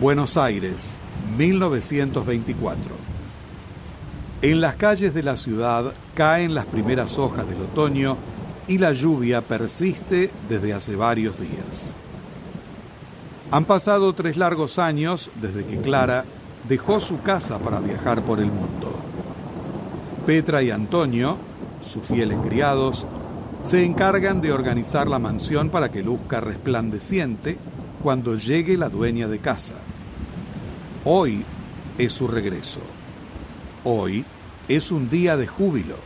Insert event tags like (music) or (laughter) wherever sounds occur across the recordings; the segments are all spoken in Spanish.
Buenos Aires, 1924. En las calles de la ciudad caen las primeras hojas del otoño y la lluvia persiste desde hace varios días. Han pasado tres largos años desde que Clara dejó su casa para viajar por el mundo. Petra y Antonio, sus fieles criados, se encargan de organizar la mansión para que luzca resplandeciente cuando llegue la dueña de casa. Hoy es su regreso. Hoy es un día de júbilo.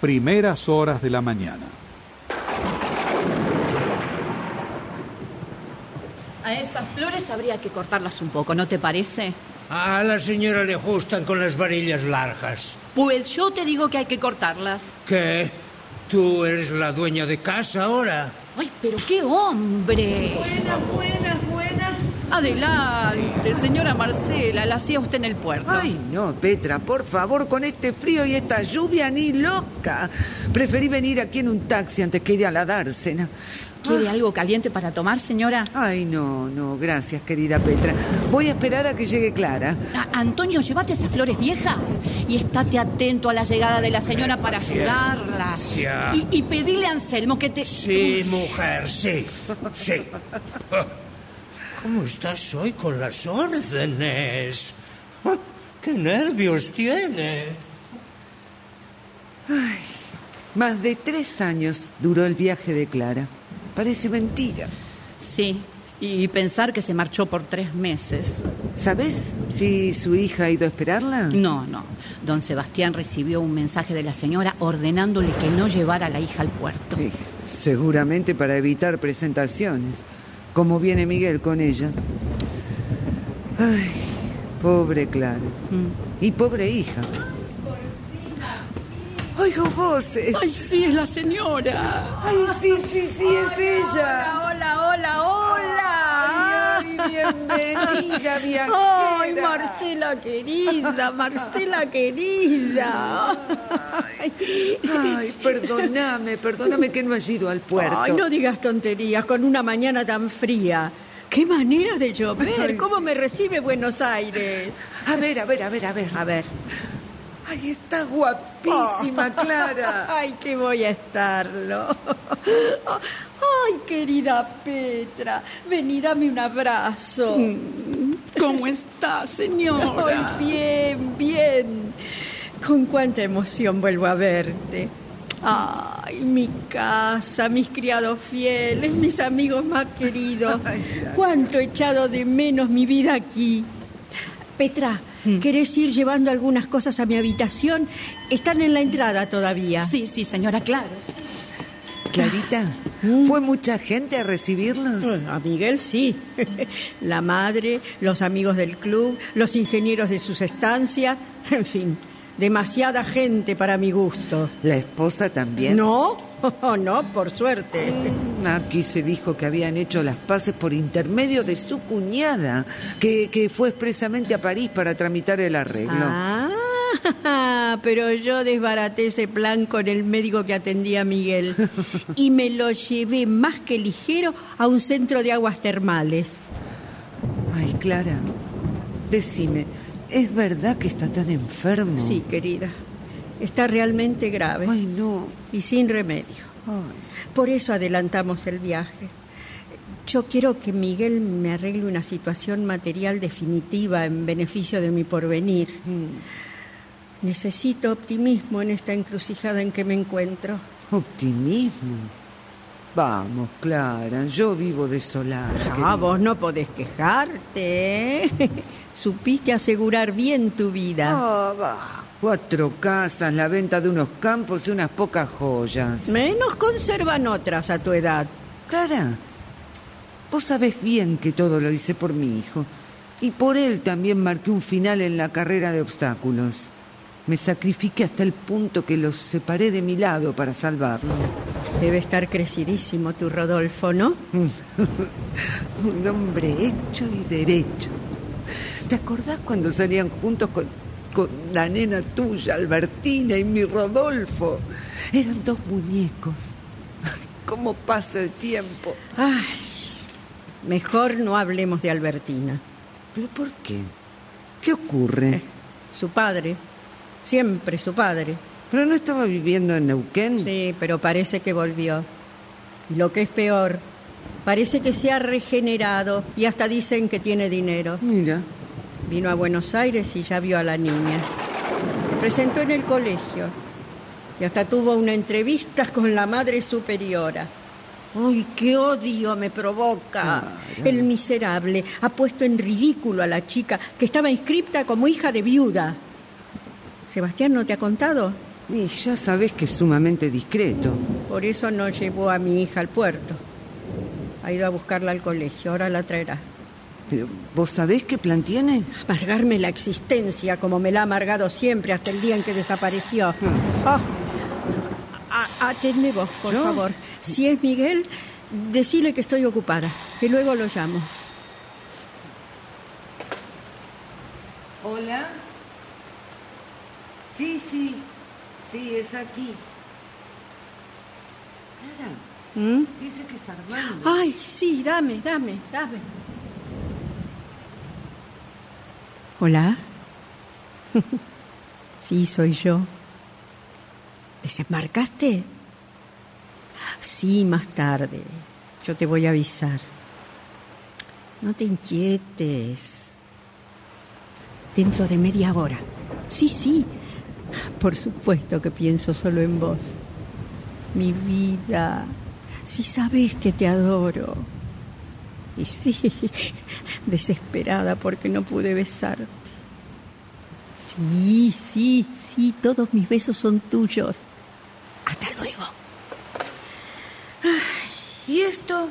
Primeras horas de la mañana. A esas flores habría que cortarlas un poco, ¿no te parece? A la señora le gustan con las varillas largas. Pues yo te digo que hay que cortarlas. ¿Qué? ¿Tú eres la dueña de casa ahora? ¡Ay, pero qué hombre! Buenas, buenas. Adelante, señora Marcela, la hacía usted en el puerto. Ay, no, Petra, por favor, con este frío y esta lluvia ni loca. Preferí venir aquí en un taxi antes que ir a la dársena. ¿Quiere algo caliente para tomar, señora? Ay, no, no, gracias, querida Petra. Voy a esperar a que llegue Clara. A- Antonio, llévate esas flores viejas y estate atento a la llegada de la señora para ayudarla. Y, y pedile a Anselmo que te... Sí, mujer, sí. Sí. (laughs) ¿Cómo estás hoy con las órdenes? ¿Qué nervios tiene? Más de tres años duró el viaje de Clara. Parece mentira. Sí, y pensar que se marchó por tres meses. ¿Sabes si su hija ha ido a esperarla? No, no. Don Sebastián recibió un mensaje de la señora ordenándole que no llevara a la hija al puerto. Sí, seguramente para evitar presentaciones. Como viene Miguel con ella. Ay, pobre Clara. Y pobre hija. Oigo voces. ¡Ay, sí, es la señora! Ay, sí, sí, sí, es ella. Hola, hola, hola. Ay, bienvenida, (laughs) viajera. Ay, Marcela querida, Marcela querida. Ay, Ay, perdóname, perdóname que no has ido al puerto. Ay, no digas tonterías con una mañana tan fría. ¡Qué manera de llover! ¿Cómo me recibe Buenos Aires? A ver, a ver, a ver, a ver. A ver. Ay, está guapísima, (laughs) Clara. Ay, que voy a estarlo. Ay, querida Petra, vení, dame un abrazo. ¿Cómo está, señora? Ay, bien, bien. Con cuánta emoción vuelvo a verte. Ay, mi casa, mis criados fieles, mis amigos más queridos. (laughs) Cuánto he echado de menos mi vida aquí. Petra, ¿querés ir llevando algunas cosas a mi habitación? Están en la entrada todavía. Sí, sí, señora, claro. Clarita, ¿fue mucha gente a recibirlos? A Miguel sí. (laughs) La madre, los amigos del club, los ingenieros de sus estancias, (laughs) en fin, demasiada gente para mi gusto. ¿La esposa también? No, (laughs) no, por suerte. Aquí se dijo que habían hecho las paces por intermedio de su cuñada, que, que fue expresamente a París para tramitar el arreglo. Ah, (laughs) pero yo desbaraté ese plan con el médico que atendía a Miguel (laughs) y me lo llevé más que ligero a un centro de aguas termales. Ay, Clara, decime, ¿es verdad que está tan enfermo? Sí, querida, está realmente grave Ay, no. y sin remedio. Ay. Por eso adelantamos el viaje. Yo quiero que Miguel me arregle una situación material definitiva en beneficio de mi porvenir. Necesito optimismo en esta encrucijada en que me encuentro. Optimismo. Vamos, Clara, yo vivo desolada. Ah, vos no podés quejarte, ¿eh? (laughs) Supiste asegurar bien tu vida. Ah, va. Cuatro casas, la venta de unos campos y unas pocas joyas. Menos conservan otras a tu edad. Clara, vos sabés bien que todo lo hice por mi hijo. Y por él también marqué un final en la carrera de obstáculos. Me sacrifiqué hasta el punto que los separé de mi lado para salvarlo. Debe estar crecidísimo tu Rodolfo, ¿no? (laughs) Un hombre hecho y derecho. ¿Te acordás cuando salían juntos con, con la nena tuya, Albertina, y mi Rodolfo? Eran dos muñecos. ¿Cómo pasa el tiempo? Ay, Mejor no hablemos de Albertina. ¿Pero por qué? ¿Qué ocurre? Su padre. Siempre su padre. ¿Pero no estaba viviendo en Neuquén? Sí, pero parece que volvió. Y lo que es peor, parece que se ha regenerado y hasta dicen que tiene dinero. Mira. Vino a Buenos Aires y ya vio a la niña. Se presentó en el colegio y hasta tuvo una entrevista con la madre superiora. ¡Ay, qué odio me provoca! El miserable ha puesto en ridículo a la chica que estaba inscripta como hija de viuda. Sebastián no te ha contado. Y ya sabes que es sumamente discreto. Por eso no llevó a mi hija al puerto. Ha ido a buscarla al colegio, ahora la traerá. Pero, ¿vos sabés qué plan tiene? Amargarme la existencia como me la ha amargado siempre hasta el día en que desapareció. Ah, a- atendé vos, por ¿Yo? favor. Si es Miguel, decile que estoy ocupada, que luego lo llamo. Hola. Sí, sí. Sí, es aquí. Clara, ¿Mm? dice que es Armando. Ay, sí, dame, dame, dame. Hola. (laughs) sí, soy yo. ¿Desembarcaste? Sí, más tarde. Yo te voy a avisar. No te inquietes. Dentro de media hora. Sí, sí. Por supuesto que pienso solo en vos. Mi vida. Si sabes que te adoro. Y sí, (laughs) desesperada porque no pude besarte. Sí, sí, sí, todos mis besos son tuyos. Hasta luego. ¿Y esto?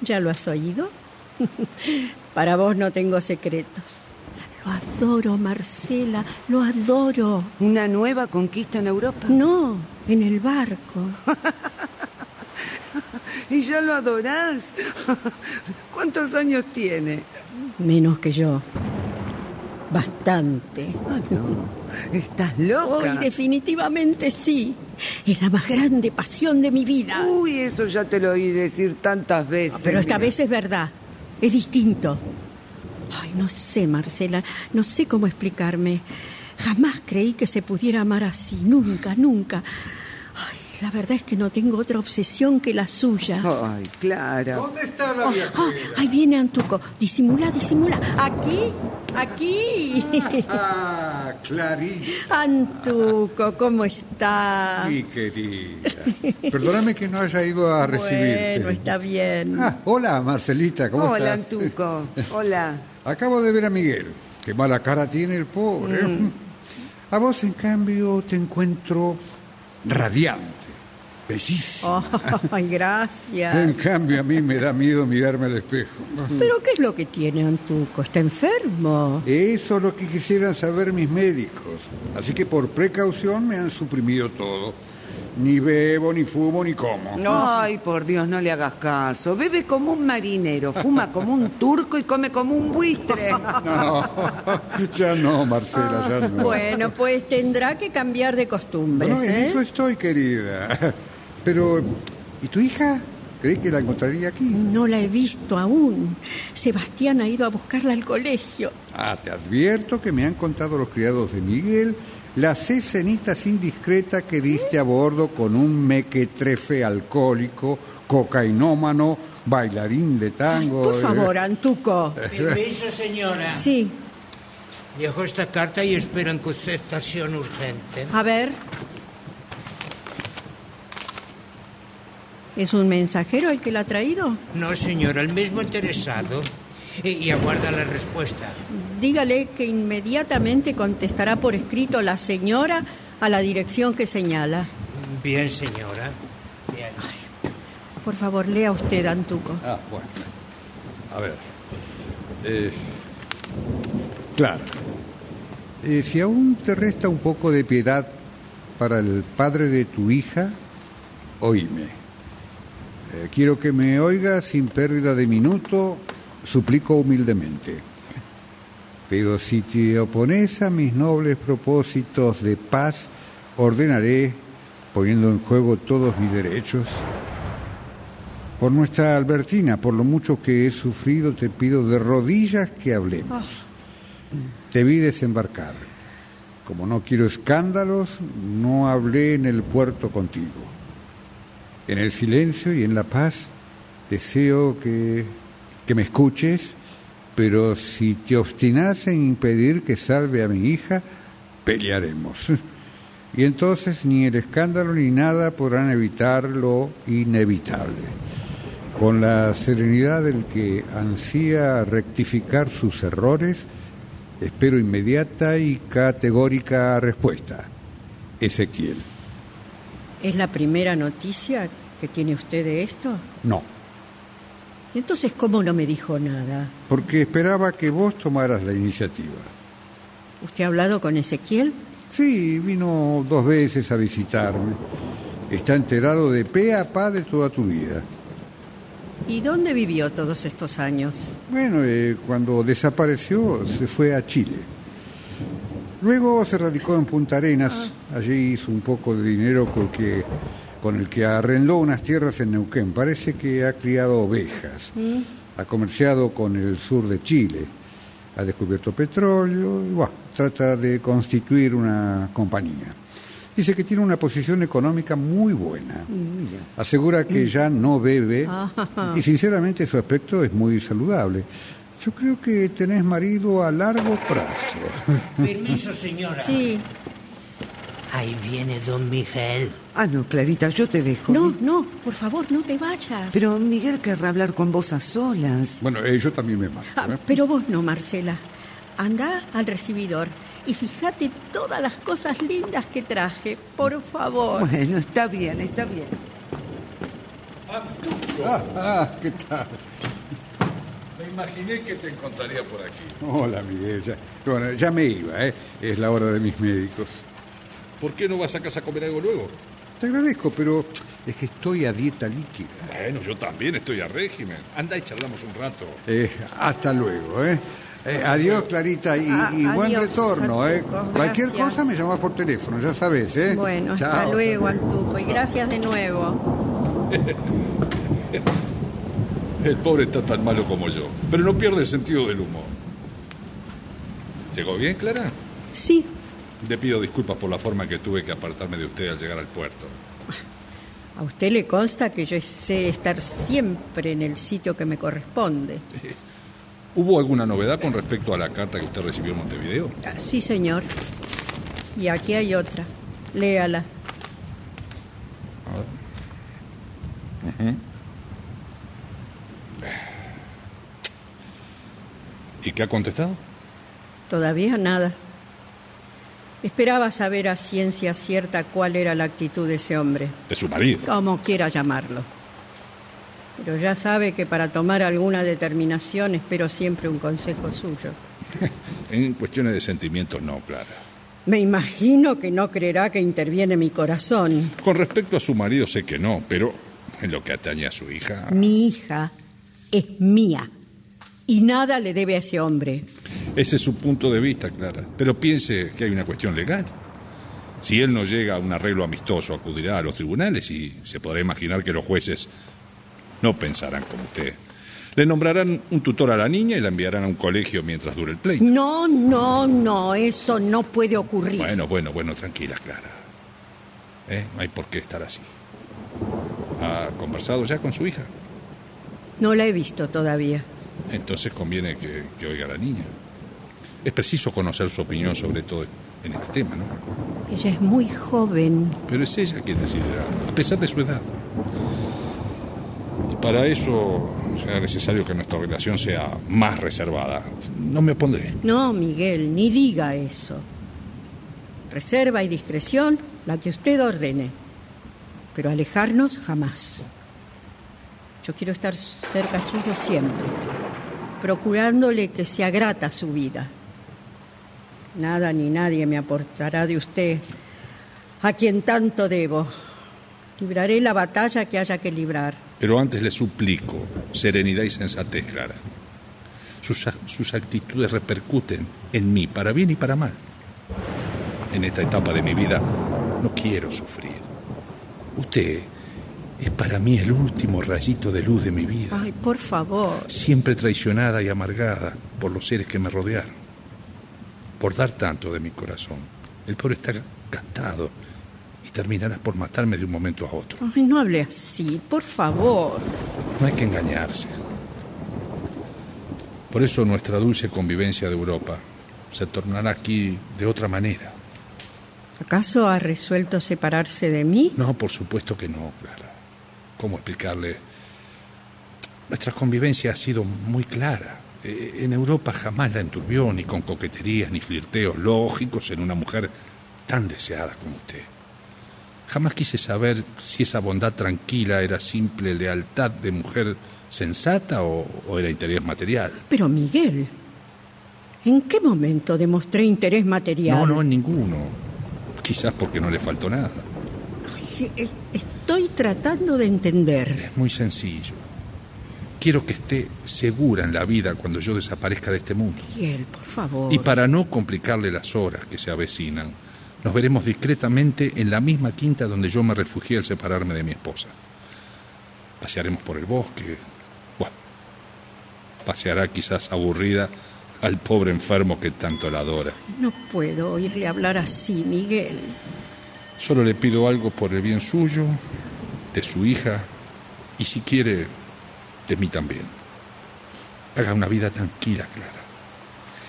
¿Ya lo has oído? (laughs) Para vos no tengo secretos. Lo adoro, Marcela, lo adoro. ¿Una nueva conquista en Europa? No, en el barco. (laughs) ¿Y ya lo adorás? (laughs) ¿Cuántos años tiene? Menos que yo. Bastante. Ah, no. ¿Estás loca? Hoy definitivamente sí. Es la más grande pasión de mi vida. Uy, eso ya te lo oí decir tantas veces. Pero esta mira. vez es verdad. Es distinto. Ay, no sé, Marcela. No sé cómo explicarme. Jamás creí que se pudiera amar así. Nunca, nunca. Ay, la verdad es que no tengo otra obsesión que la suya. Ay, Clara. ¿Dónde está la Ah, viajera? ah, ahí viene Antuco. Disimula, disimula. Aquí, aquí. Ah, Clarita, Antuco, ¿cómo está? mi querida. Perdóname que no haya ido a recibirte. Bueno, está bien. Ah, hola, Marcelita, ¿cómo Hola, estás? Antuco. Hola. Acabo de ver a Miguel. Qué mala cara tiene el pobre. Mm. (laughs) A vos, en cambio, te encuentro radiante, bellísima. (laughs) Ay, En gracias. cambio, a mí me da miedo mirarme al espejo. (laughs) ¿Pero qué es lo que tiene Antuco? ¿Está enfermo? Eso es lo que quisieran saber mis médicos. Así que por precaución me han suprimido todo. Ni bebo, ni fumo, ni como. Ay, por Dios, no le hagas caso. Bebe como un marinero, fuma como un turco y come como un buitre. (laughs) No, ya no, Marcela, ya no. Bueno, pues tendrá que cambiar de costumbres. Bueno, en ¿eh? eso estoy, querida. Pero, ¿y tu hija? ¿Crees que la encontraría aquí? No la he visto aún. Sebastián ha ido a buscarla al colegio. Ah, te advierto que me han contado los criados de Miguel las escenitas indiscretas que diste a bordo con un mequetrefe alcohólico, cocainómano, bailarín de tango. Por eh. favor, Antuco. Permiso, señora. Sí, Dejo esta carta y espero en contestación urgente. a ver. ¿Es un mensajero el que la ha traído? No, señora, el mismo interesado. Y, y aguarda la respuesta. Dígale que inmediatamente contestará por escrito la señora a la dirección que señala. Bien, señora. Bien. Por favor, lea usted, Antuco. Ah, bueno. A ver. Eh, claro. Eh, si aún te resta un poco de piedad para el padre de tu hija, oíme. Eh, quiero que me oigas sin pérdida de minuto, suplico humildemente. Pero si te opones a mis nobles propósitos de paz, ordenaré, poniendo en juego todos mis derechos, Por nuestra Albertina, por lo mucho que he sufrido, te pido de rodillas que hablemos. Te vi desembarcar. Como no quiero escándalos, no hablé en el puerto contigo. En el silencio y en la paz, deseo que, que me escuches, pero si te obstinas en impedir que salve a mi hija, pelearemos. Y entonces ni el escándalo ni nada podrán evitar lo inevitable. Con la serenidad del que ansía rectificar sus errores, espero inmediata y categórica respuesta. Ezequiel. ¿Es la primera noticia que tiene usted de esto? No, ¿Y entonces cómo no me dijo nada? porque esperaba que vos tomaras la iniciativa. ¿Usted ha hablado con Ezequiel? Sí, vino dos veces a visitarme. Está enterado de pe a pa de toda tu vida. ¿Y dónde vivió todos estos años? Bueno, eh, cuando desapareció se fue a Chile. Luego se radicó en Punta Arenas. Allí hizo un poco de dinero con, que, con el que arrendó unas tierras en Neuquén. Parece que ha criado ovejas. Ha comerciado con el sur de Chile. Ha descubierto petróleo y bueno, trata de constituir una compañía. Dice que tiene una posición económica muy buena. Asegura que ya no bebe Ah. y sinceramente su aspecto es muy saludable. Yo creo que tenés marido a largo plazo. Permiso, señora. Sí. Ahí viene don Miguel. Ah, no, Clarita, yo te dejo. No, no, por favor, no te vayas. Pero Miguel querrá hablar con vos a solas. Bueno, eh, yo también me mato. Ah, ¿eh? pero vos no, Marcela. Anda al recibidor y fíjate todas las cosas lindas que traje, por favor. Bueno, está bien, está bien. Ah, ah, ¿qué tal? Me imaginé que te encontraría por aquí. Hola, Miguel. Ya, bueno, ya me iba, ¿eh? Es la hora de mis médicos. ¿Por qué no vas a casa a comer algo luego? Te agradezco, pero es que estoy a dieta líquida. Bueno, yo también estoy a régimen. Anda y charlamos un rato. Eh, hasta luego, ¿eh? Eh, adiós, Clarita, y, Ah, y buen adiós, retorno, ¿eh? Cualquier cosa me llamas por teléfono, ya sabes, ¿eh? Bueno, hasta Chao. luego, Antuco, y gracias de nuevo. (laughs) El pobre está tan malo como yo, pero no pierde el sentido del humor. ¿Llegó bien, Clara? Sí, Le pido disculpas por la forma que tuve que apartarme de usted al llegar al puerto. a usted le consta que yo sé estar siempre en el sitio que me corresponde. ¿Hubo alguna novedad con respecto a la carta que usted recibió en Montevideo? Ah, Sí, señor. Y aquí hay otra. Léala. ¿Y qué ha contestado? Todavía nada. Esperaba saber a ciencia cierta cuál era la actitud de ese hombre, De su marido. como quiera llamarlo. Pero ya sabe que para tomar alguna determinación espero siempre un consejo suyo. (laughs) En cuestiones de sentimientos, no, Clara. Me imagino que no creerá que interviene mi corazón. Con respecto a su marido, sé que no, pero en lo que atañe a su hija. Mi hija es mía y nada le debe a ese hombre. Ese es su punto de vista, Clara. Pero piense que hay una cuestión legal. Si él no llega a un arreglo amistoso, acudirá a los tribunales y se podrá imaginar que los jueces no pensarán como usted. Le nombrarán un tutor a la niña y la enviarán a un colegio mientras dure el pleito. No, no, no, eso no puede ocurrir. Bueno, bueno, bueno, tranquila, Clara. ¿Eh? No hay por qué estar así. ¿Ha conversado ya con su hija? No la he visto todavía. Entonces conviene que, que oiga a la niña. Es preciso conocer su opinión sobre todo en este tema, ¿no? Ella es muy joven. Pero es ella quien decidirá, a pesar de su edad. Y para eso será necesario que nuestra relación sea más reservada. No me opondré. No, Miguel, ni diga eso. Reserva y discreción, la que usted ordene. Pero alejarnos jamás. Yo quiero estar cerca suyo siempre, procurándole que sea grata su vida. Nada ni nadie me aportará de usted, a quien tanto debo. Libraré la batalla que haya que librar. Pero antes le suplico serenidad y sensatez, Clara. Sus, sus actitudes repercuten en mí, para bien y para mal. En esta etapa de mi vida no quiero sufrir. Usted Es para mí el último rayito de luz de mi vida. Ay, por favor. Siempre traicionada y amargada por los seres que me rodearon. Por dar tanto de mi corazón. El pobre está gastado y terminarás por matarme de un momento a otro. Ay, no hable así, por favor. No hay que engañarse. Por eso nuestra dulce convivencia de Europa se tornará aquí de otra manera. ¿Acaso ha resuelto separarse de mí? No, por supuesto que no, Clara. ¿Cómo explicarle? Nuestra convivencia ha sido muy clara. Eh, En Europa jamás la enturbió ni con coqueterías ni flirteos lógicos en una mujer tan deseada como usted. Jamás quise saber si esa bondad tranquila era simple lealtad de mujer sensata o, o era interés material. Pero Miguel, ¿en qué momento demostré interés material? No, no, en ninguno. Quizás porque no le faltó nada. Estoy tratando de entender. Es muy sencillo. Quiero que esté segura en la vida cuando yo desaparezca de este mundo. Miguel, por favor. Y para no complicarle las horas que se avecinan, nos veremos discretamente en la misma quinta donde yo me refugié al separarme de mi esposa. Pasearemos por el bosque. Bueno, paseará quizás aburrida al pobre enfermo que tanto la adora. No puedo oírle hablar así, Miguel. Solo le pido algo por el bien suyo, de su hija y si quiere, de mí también. Haga una vida tranquila, Clara.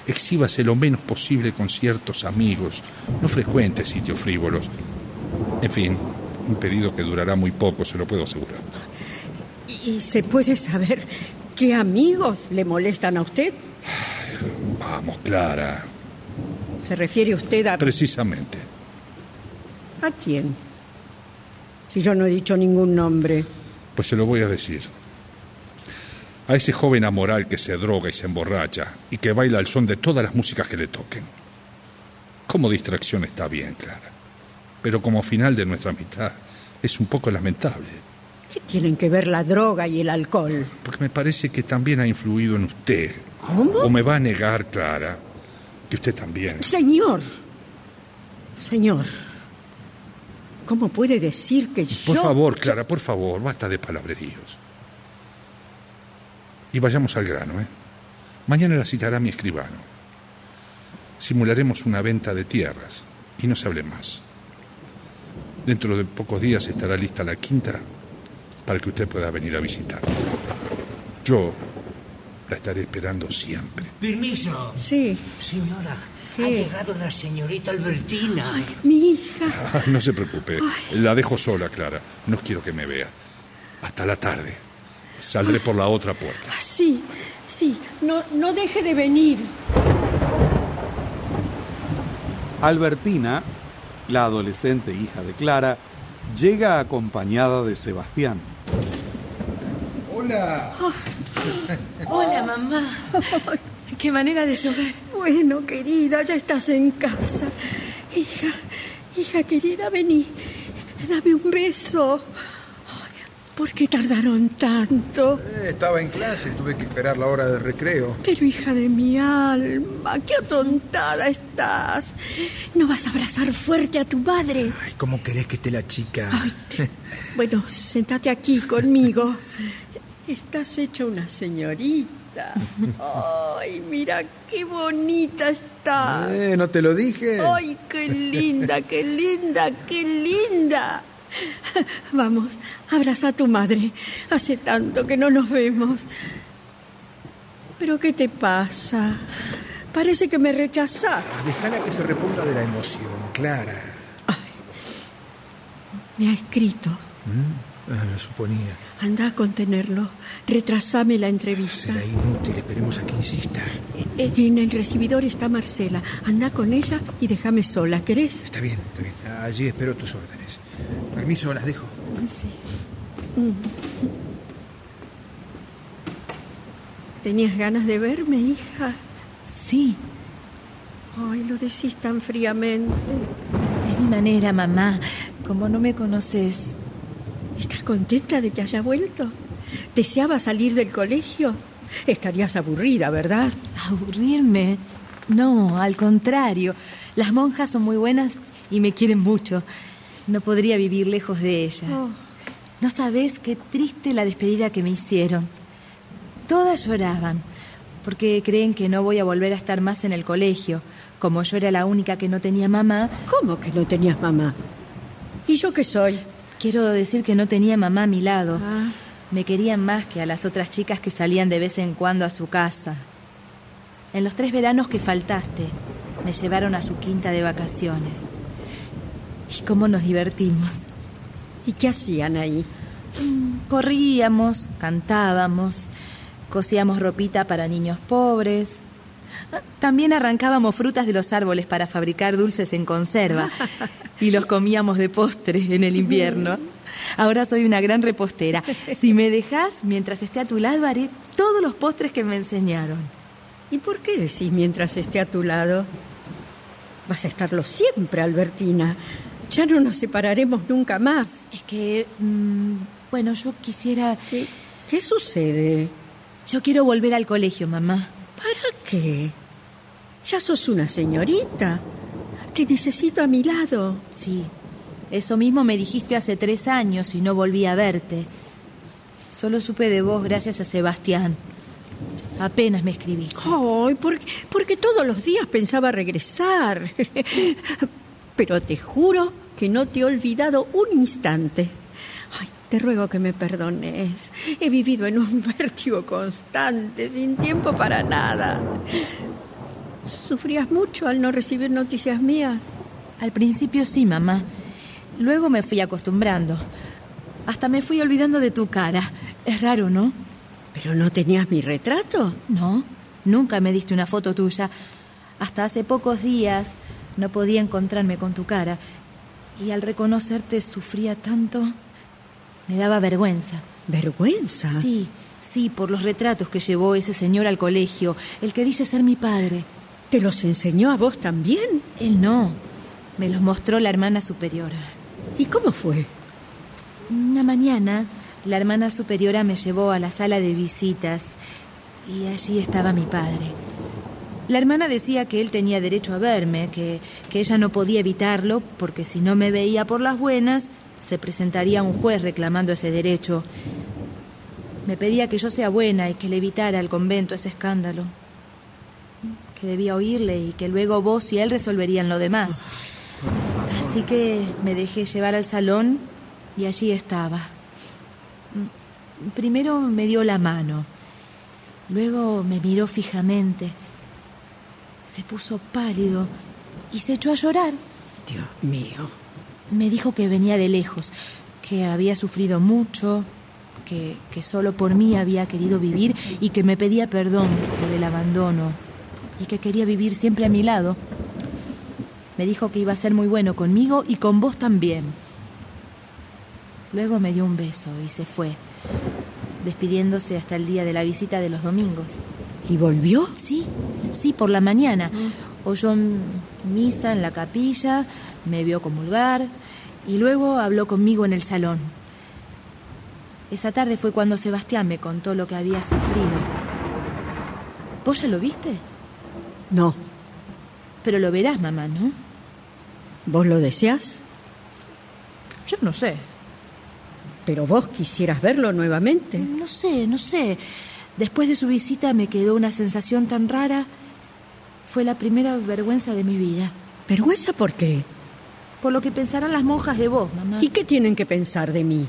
Exhíbase lo menos posible con ciertos amigos, no frecuente sitios frívolos. En fin, un pedido que durará muy poco, se lo puedo asegurar. ¿Y se puede saber qué amigos le molestan a usted? Vamos, Clara. ¿Se refiere usted a... Precisamente. ¿A quién? Si yo no he dicho ningún nombre. Pues se lo voy a decir. A ese joven amoral que se droga y se emborracha y que baila al son de todas las músicas que le toquen. Como distracción está bien, Clara. Pero como final de nuestra amistad es un poco lamentable. ¿Qué tienen que ver la droga y el alcohol? Porque me parece que también ha influido en usted. ¿Cómo? O me va a negar, Clara, que usted también. Señor. Señor. ¿Cómo puede decir que Por yo... favor, Clara, por favor, basta de palabreríos. Y vayamos al grano, ¿eh? Mañana la citará mi escribano. Simularemos una venta de tierras y no se hable más. Dentro de pocos días estará lista la quinta para que usted pueda venir a visitar. Yo la estaré esperando siempre. Permiso. Sí, Señora, ¿Qué? ha llegado la señorita Albertina. mi hija. Ah, no se preocupe, la dejo sola, Clara. No quiero que me vea. Hasta la tarde. Saldré por la otra puerta. Ah, Sí, sí. No, no deje de venir. Albertina, la adolescente hija de Clara, llega acompañada de Sebastián. Hola. Hola, mamá. Qué manera de llover. Bueno, querida, ya estás en casa. Hija, hija querida, vení. Dame un beso. ¿Por qué tardaron tanto? Eh, estaba en clase, tuve que esperar la hora del recreo. Pero hija de mi alma, qué atontada estás. ¿No vas a abrazar fuerte a tu madre? Ay, ¿cómo querés que esté la chica? Ay, te- Bueno, sentate aquí conmigo. (laughs) Estás hecha una señorita. Ay, mira qué bonita estás. Eh, ¿No te lo dije? Ay, qué linda, qué linda, qué linda. Vamos, abraza a tu madre. Hace tanto que no nos vemos. ¿Pero qué te pasa? Parece que me rechazás. Déjala que se reponga de la emoción, Clara. Me ha escrito. Ah, lo suponía. Anda a contenerlo. Retrasame la entrevista. Será inútil, esperemos a que insista. Eh, En el recibidor está Marcela. Anda con ella y déjame sola. ¿Querés? Está bien, está bien. Allí espero tus órdenes. Permiso, las dejo. ¿Tenías ganas de verme, hija? Sí, Ay, lo decís tan fríamente. es mi manera, mamá. Como no me conoces. ¿Estás contenta de que haya vuelto? ¿Deseaba salir del colegio? Estarías aburrida, ¿verdad? ¿Aburrirme? No, al contrario. Las monjas son muy buenas y me quieren mucho. No podría vivir lejos de ellas. Oh, No sabes qué triste la despedida que me hicieron. Todas lloraban, porque creen que no voy a volver a estar más en el colegio. Como yo era la única que no tenía mamá, ¿Cómo que no tenías mamá? ¿Y yo qué soy? Quiero decir que no tenía mamá a mi lado. Ah. Me querían más que a las otras chicas que salían de vez en cuando a su casa. En los tres veranos que faltaste, me llevaron a su quinta de vacaciones. Y cómo nos divertimos. ¿Y qué hacían ahí? Corríamos, cantábamos, cosíamos ropita para niños pobres. También arrancábamos frutas de los árboles para fabricar dulces en conserva y los comíamos de postre en el invierno. Ahora soy una gran repostera. Si me dejas, mientras esté a tu lado, haré todos los postres que me enseñaron. ¿Y por qué decís mientras esté a tu lado? Vas a estarlo siempre, Albertina. Ya no nos separaremos nunca más. Es que, mm, bueno, yo quisiera... ¿Qué, qué sucede? Yo quiero volver al colegio, mamá. ¿Para qué? Ya sos una señorita. Te necesito a mi lado. Sí, eso mismo me dijiste hace tres años y no volví a verte. Solo supe de vos gracias a Sebastián. Apenas me escribiste. Ay, porque, porque todos los días pensaba regresar. Pero te juro que no te he olvidado un instante. Ay, te ruego que me perdones. He vivido en un (laughs) vértigo constante, sin tiempo para nada. ¿Sufrías mucho al no recibir noticias mías? Al principio sí, mamá. Luego me fui acostumbrando. Hasta me fui olvidando de tu cara. Es raro, ¿no? ¿Pero no tenías mi retrato? No, nunca me diste una foto tuya. Hasta hace pocos días no podía encontrarme con tu cara. Y al reconocerte sufría tanto. Me daba vergüenza. ¿Vergüenza? Sí, sí, por los retratos que llevó ese señor al colegio, el que dice ser mi padre. ¿Te los enseñó a vos también? Él no, me los mostró la hermana superiora. ¿Y cómo fue? Una mañana, la hermana superiora me llevó a la sala de visitas y allí estaba mi padre. La hermana decía que él tenía derecho a verme, que, que ella no podía evitarlo porque si no me veía por las buenas, se presentaría un juez reclamando ese derecho. Me pedía que yo sea buena y que le evitara al convento ese escándalo. Que debía oírle y que luego vos y él resolverían lo demás. Así que me dejé llevar al salón y allí estaba. Primero me dio la mano, luego me miró fijamente. Se puso pálido y se echó a llorar. Dios mío. Me dijo que venía de lejos, que había sufrido mucho, que, que solo por mí había querido vivir y que me pedía perdón por el abandono y que quería vivir siempre a mi lado. Me dijo que iba a ser muy bueno conmigo y con vos también. Luego me dio un beso y se fue, despidiéndose hasta el día de la visita de los domingos. ¿Y volvió? Sí, sí, por la mañana. Oyó m- misa en la capilla, me vio comulgar y luego habló conmigo en el salón. Esa tarde fue cuando Sebastián me contó lo que había sufrido. ¿Vos ya lo viste? No. Pero lo verás, mamá, ¿no? ¿Vos lo deseás? Yo no sé. ¿Pero vos quisieras verlo nuevamente? No sé, no sé. Después de su visita me quedó una sensación tan rara. Fue la primera vergüenza de mi vida. ¿Vergüenza por qué? Por lo que pensarán las monjas de vos, mamá. ¿Y qué tienen que pensar de mí?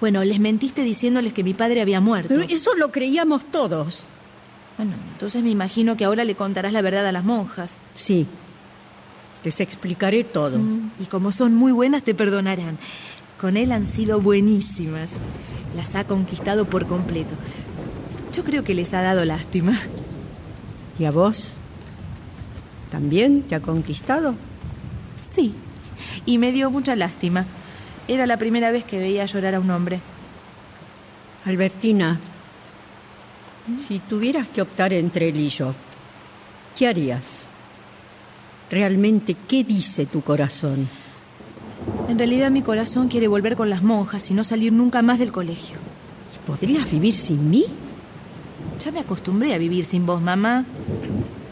Bueno, les mentiste diciéndoles que mi padre había muerto. Pero eso lo creíamos todos. Bueno, entonces me imagino que ahora le contarás la verdad a las monjas. Sí. Les explicaré todo. Mm, Y como son muy buenas, te perdonarán. Con él han sido buenísimas. Las ha conquistado por completo. Yo creo que les ha dado lástima. ¿Y a vos? ¿También te ha conquistado? Sí. Y me dio mucha lástima. Era la primera vez que veía llorar a un hombre. Albertina, si tuvieras que optar entre él y yo, ¿qué harías? Realmente, ¿qué dice tu corazón? En realidad mi corazón quiere volver con las monjas y no salir nunca más del colegio. ¿Podrías vivir sin mí? Ya me acostumbré a vivir sin vos, mamá.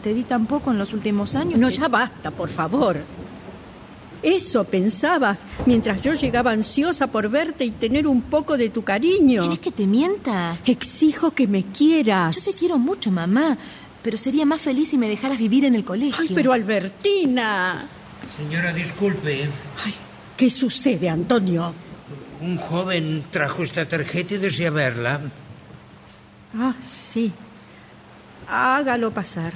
Te vi tan poco en los últimos años. No, que- ya basta, por favor. Eso pensabas mientras yo llegaba ansiosa por verte y tener un poco de tu cariño. ¿Quieres que te mienta? Exijo que me quieras. Yo te quiero mucho, mamá, pero sería más feliz si me dejaras vivir en el colegio. Ay, pero Albertina. Señora, disculpe. Ay, ¿qué sucede, Antonio? Un joven trajo esta tarjeta y desea verla. Ah, sí. Hágalo pasar.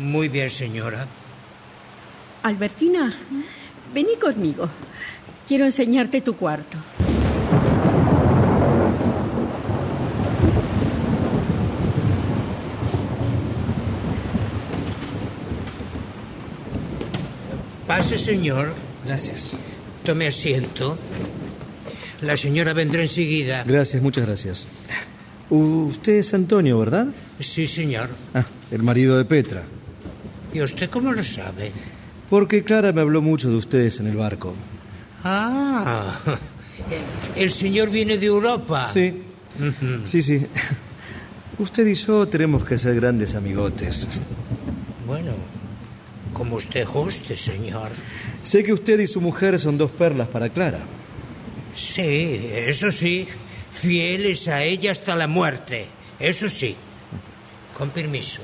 Muy bien, señora. Albertina, vení conmigo. Quiero enseñarte tu cuarto. Pase, señor. Gracias. Tome asiento. La señora vendrá enseguida. Gracias, muchas gracias. Usted es Antonio, ¿verdad? Sí, señor. Ah, el marido de Petra. ¿Y usted cómo lo sabe? Porque Clara me habló mucho de ustedes en el barco. Ah, el señor viene de Europa. Sí, sí, sí. Usted y yo tenemos que ser grandes amigotes. Bueno, como usted guste, señor. Sé que usted y su mujer son dos perlas para Clara. Sí, eso sí. Fieles a ella hasta la muerte. Eso sí. Con permiso.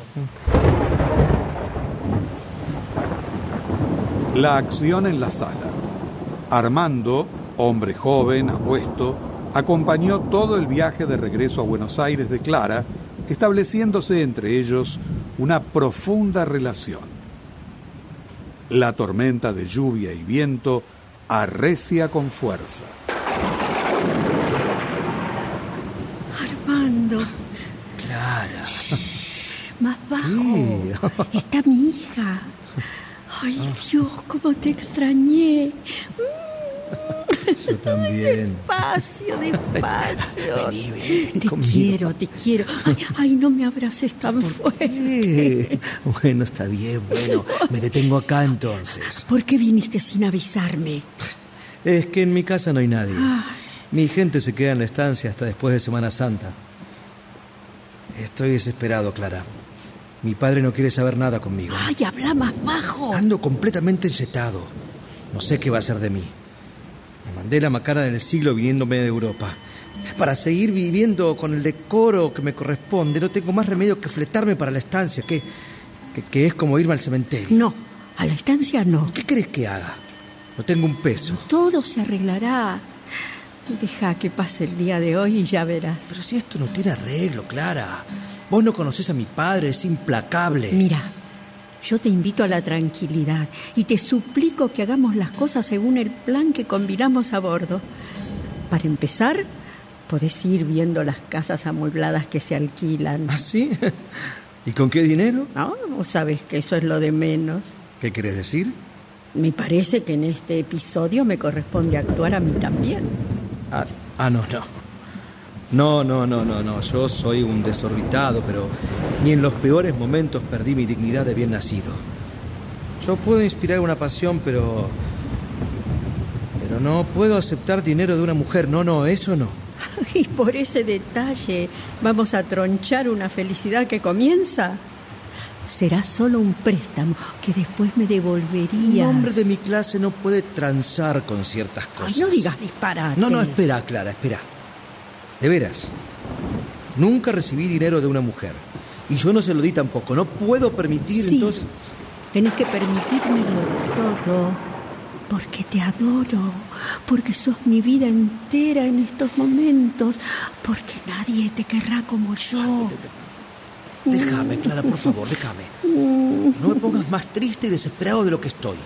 La acción en la sala. Armando, hombre joven, apuesto, acompañó todo el viaje de regreso a Buenos Aires de Clara, estableciéndose entre ellos una profunda relación. La tormenta de lluvia y viento arrecia con fuerza. Armando, Clara. más bajo. Está mi hija. Ay, Dios, cómo te extrañé. (laughs) Yo también. Despacio, despacio. Vení, vení te conmigo. quiero, te quiero. Ay, ay, no me abraces tan fuerte. Bueno, está bien, bueno. Me detengo acá entonces. ¿Por qué viniste sin avisarme? Es que en mi casa no hay nadie. Ay. Mi gente se queda en la estancia hasta después de Semana Santa. Estoy desesperado, Clara. Mi padre no quiere saber nada conmigo. Ay, habla más bajo. Ando completamente enchetado. No sé qué va a hacer de mí. Me mandé la macana del siglo viniéndome de Europa. Para seguir viviendo con el decoro que me corresponde, no tengo más remedio que fletarme para la estancia, que, que, que es como irme al cementerio. No, a la estancia no. ¿Qué crees que haga? No tengo un peso. Todo se arreglará. Deja que pase el día de hoy y ya verás. Pero si esto no tiene arreglo, Clara. Vos no conocés a mi padre, es implacable. Mira, yo te invito a la tranquilidad y te suplico que hagamos las cosas según el plan que combinamos a bordo. Para empezar, podés ir viendo las casas amuebladas que se alquilan. ¿Ah, sí? (laughs) ¿Y con qué dinero? No, vos sabes que eso es lo de menos. ¿Qué querés decir? Me parece que en este episodio me corresponde actuar a mí también. Ah, ah, no, no. No, no, no, no, no. Yo soy un desorbitado, pero ni en los peores momentos perdí mi dignidad de bien nacido. Yo puedo inspirar una pasión, pero. Pero no puedo aceptar dinero de una mujer. No, no, eso no. (laughs) Y por ese detalle vamos a tronchar una felicidad que comienza. Será solo un préstamo que después me Un devolverías. hombre de mi clase no puede transar con ciertas Ay, cosas. no digas disparate. No, no, espera, Clara, espera. De veras. Nunca recibí dinero de una mujer. Y yo no se lo di tampoco. No puedo permitir Sí, entonces. tenés que permitírmelo todo. Porque te adoro. Porque sos mi vida entera en estos momentos. Porque nadie te querrá como yo. Déjame, Clara, por favor, déjame. (laughs) No me pongas más triste y desesperado de lo que estoy.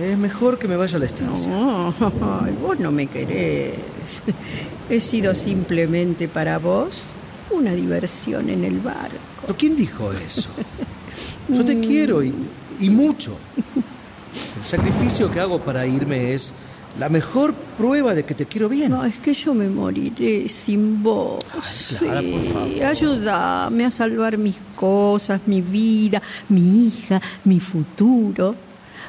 Es mejor que me vaya a la estancia. No, (laughs) ay, vos no me querés. (laughs) He sido simplemente para vos una diversión en el barco. ¿Pero quién dijo eso? Yo te quiero y, y mucho. El sacrificio que hago para irme es la mejor prueba de que te quiero bien. No, es que yo me moriré sin vos. Clara, por favor. Ayúdame a salvar mis cosas, mi vida, mi hija, mi futuro.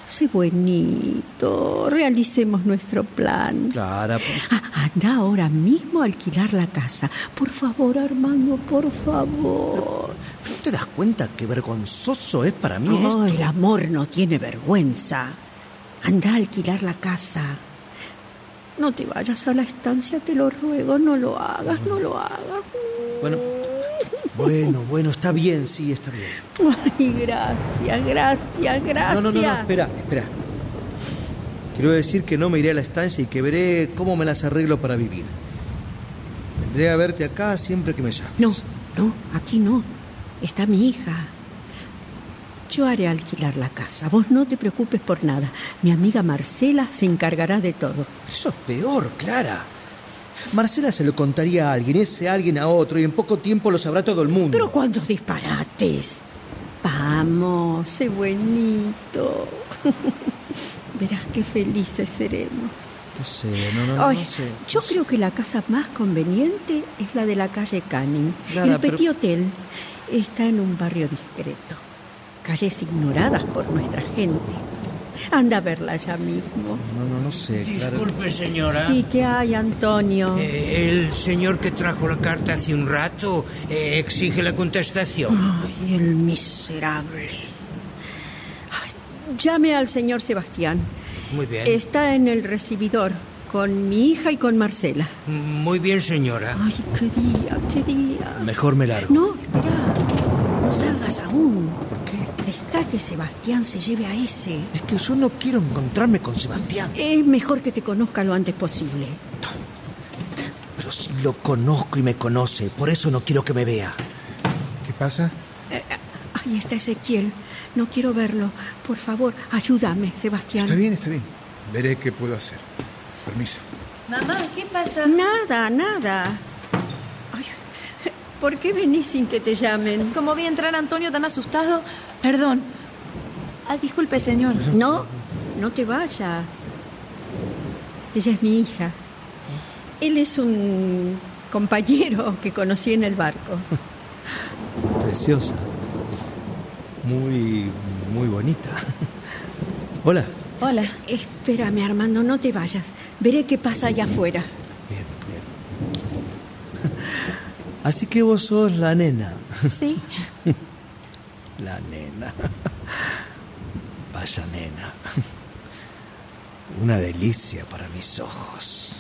Sé buenito, realicemos nuestro plan. Clara, por- Ah, anda ahora mismo a alquilar la casa. Por favor, Armando, por favor. ¿no te das cuenta qué vergonzoso es para mí Oh, esto? el amor no tiene vergüenza. Anda a alquilar la casa. No te vayas a la estancia, te lo ruego, no lo hagas, no lo hagas. Bueno, bueno, bueno, está bien, sí, está bien. Ay, gracias, gracias, gracias. No, no, no, no, espera, espera. Quiero decir que no me iré a la estancia y que veré cómo me las arreglo para vivir. Vendré a verte acá siempre que me llames. No, no, aquí no. Está mi hija. Yo haré alquilar la casa. Vos no te preocupes por nada. Mi amiga Marcela se encargará de todo. Eso es peor, Clara. Marcela se lo contaría a alguien, ese alguien a otro, y en poco tiempo lo sabrá todo el mundo. Pero cuántos disparates. Vamos, sé buenito. (laughs) Verás qué felices seremos. No sé, no, no, no, Ay, no sé. yo creo que la casa más conveniente es la de la calle Canning. El pero- Petit Hotel está en un barrio discreto. Calles ignoradas por nuestra gente. Anda a verla ya mismo. No, no, no sé. Disculpe, señora. Sí, ¿qué hay, Antonio? Eh, el señor que trajo la carta hace un rato eh, exige la contestación. Ay, el miserable. Ay, llame al señor Sebastián. Muy bien. Está en el recibidor con mi hija y con Marcela. Muy bien, señora. Ay, qué día, qué día. Mejor me largo. No, espera. No salgas aún. Deja que Sebastián se lleve a ese. Es que yo no quiero encontrarme con Sebastián. Es mejor que te conozca lo antes posible. Pero si lo conozco y me conoce, por eso no quiero que me vea. ¿Qué pasa? Ahí está Ezequiel. No quiero verlo. Por favor, ayúdame, Sebastián. Está bien, está bien. Veré qué puedo hacer. Permiso. Mamá, ¿qué pasa? Nada, nada. ¿Por qué venís sin que te llamen? Como vi entrar a Antonio tan asustado. Perdón. Ah, disculpe, señor. No, no te vayas. Ella es mi hija. Él es un compañero que conocí en el barco. (laughs) Preciosa. Muy, muy bonita. (laughs) Hola. Hola. Espérame, Armando, no te vayas. Veré qué pasa allá afuera. Bien, bien. Así que vos sos la nena. Sí. (laughs) La nena. (laughs) Vaya nena. (laughs) Una delicia para mis ojos.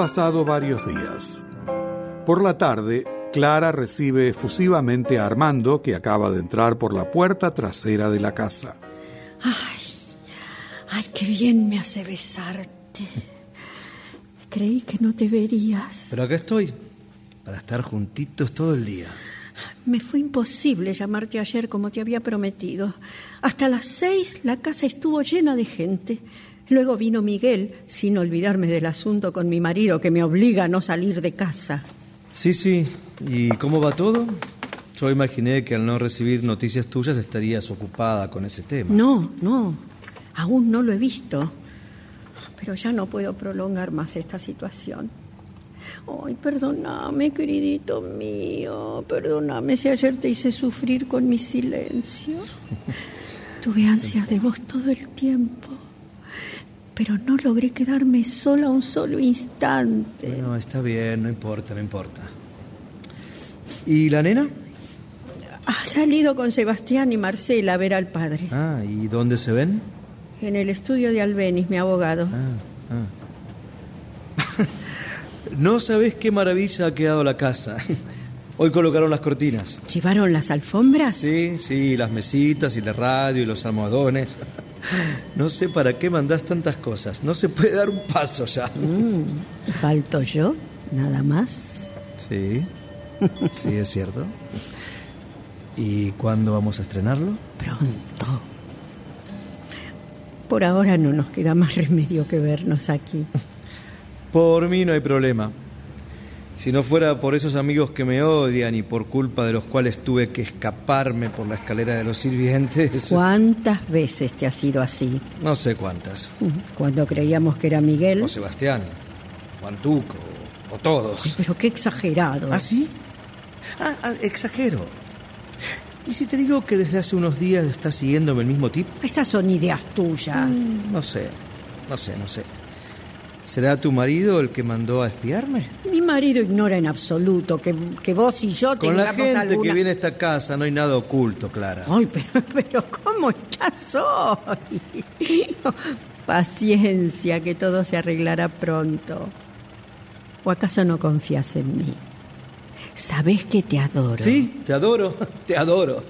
Pasado varios días. Por la tarde, Clara recibe efusivamente a Armando, que acaba de entrar por la puerta trasera de la casa. Ay, ay, qué bien me hace besarte. Creí que no te verías. Pero acá estoy, para estar juntitos todo el día. Me fue imposible llamarte ayer como te había prometido. Hasta las seis la casa estuvo llena de gente. Luego vino Miguel, sin olvidarme del asunto con mi marido que me obliga a no salir de casa. Sí, sí. ¿Y cómo va todo? Yo imaginé que al no recibir noticias tuyas estarías ocupada con ese tema. No, no, aún no lo he visto. Pero ya no puedo prolongar más esta situación. Ay, perdóname, queridito mío. Perdóname si ayer te hice sufrir con mi silencio. (laughs) Tuve ansias de vos todo el tiempo. Pero no logré quedarme sola un solo instante. Bueno, está bien, no importa, no importa. ¿Y la nena? Ha salido con Sebastián y Marcela a ver al padre. Ah, ¿y dónde se ven? En el estudio de Albenis, mi abogado. Ah, ah. (laughs) no sabés qué maravilla ha quedado la casa. (laughs) Hoy colocaron las cortinas. ¿Llevaron las alfombras? Sí, sí, las mesitas y la radio y los almohadones. (laughs) No sé para qué mandás tantas cosas. No se puede dar un paso ya. Mm, ¿Falto yo? ¿Nada más? Sí, sí, es cierto. ¿Y cuándo vamos a estrenarlo? Pronto. Por ahora no nos queda más remedio que vernos aquí. Por mí no hay problema. Si no fuera por esos amigos que me odian y por culpa de los cuales tuve que escaparme por la escalera de los sirvientes. (laughs) ¿Cuántas veces te ha sido así? No sé cuántas. Cuando creíamos que era Miguel. O Sebastián. o Antuco, o todos. Pero qué exagerado. ¿Ah, sí? Ah, ah, exagero. ¿Y si te digo que desde hace unos días estás siguiéndome el mismo tipo? Esas son ideas tuyas. Mm, no sé, no sé, no sé. ¿Será tu marido el que mandó a espiarme? Mi marido ignora en absoluto que, que vos y yo Con la tengamos gente alguna... que viene a esta casa no hay nada oculto, Clara. Ay, pero, (laughs) pero ¿cómo estás hoy? (laughs) Paciencia, que todo se arreglará pronto. ¿O acaso no confías en mí? Sabes que te adoro. Sí, te adoro, (laughs) te adoro.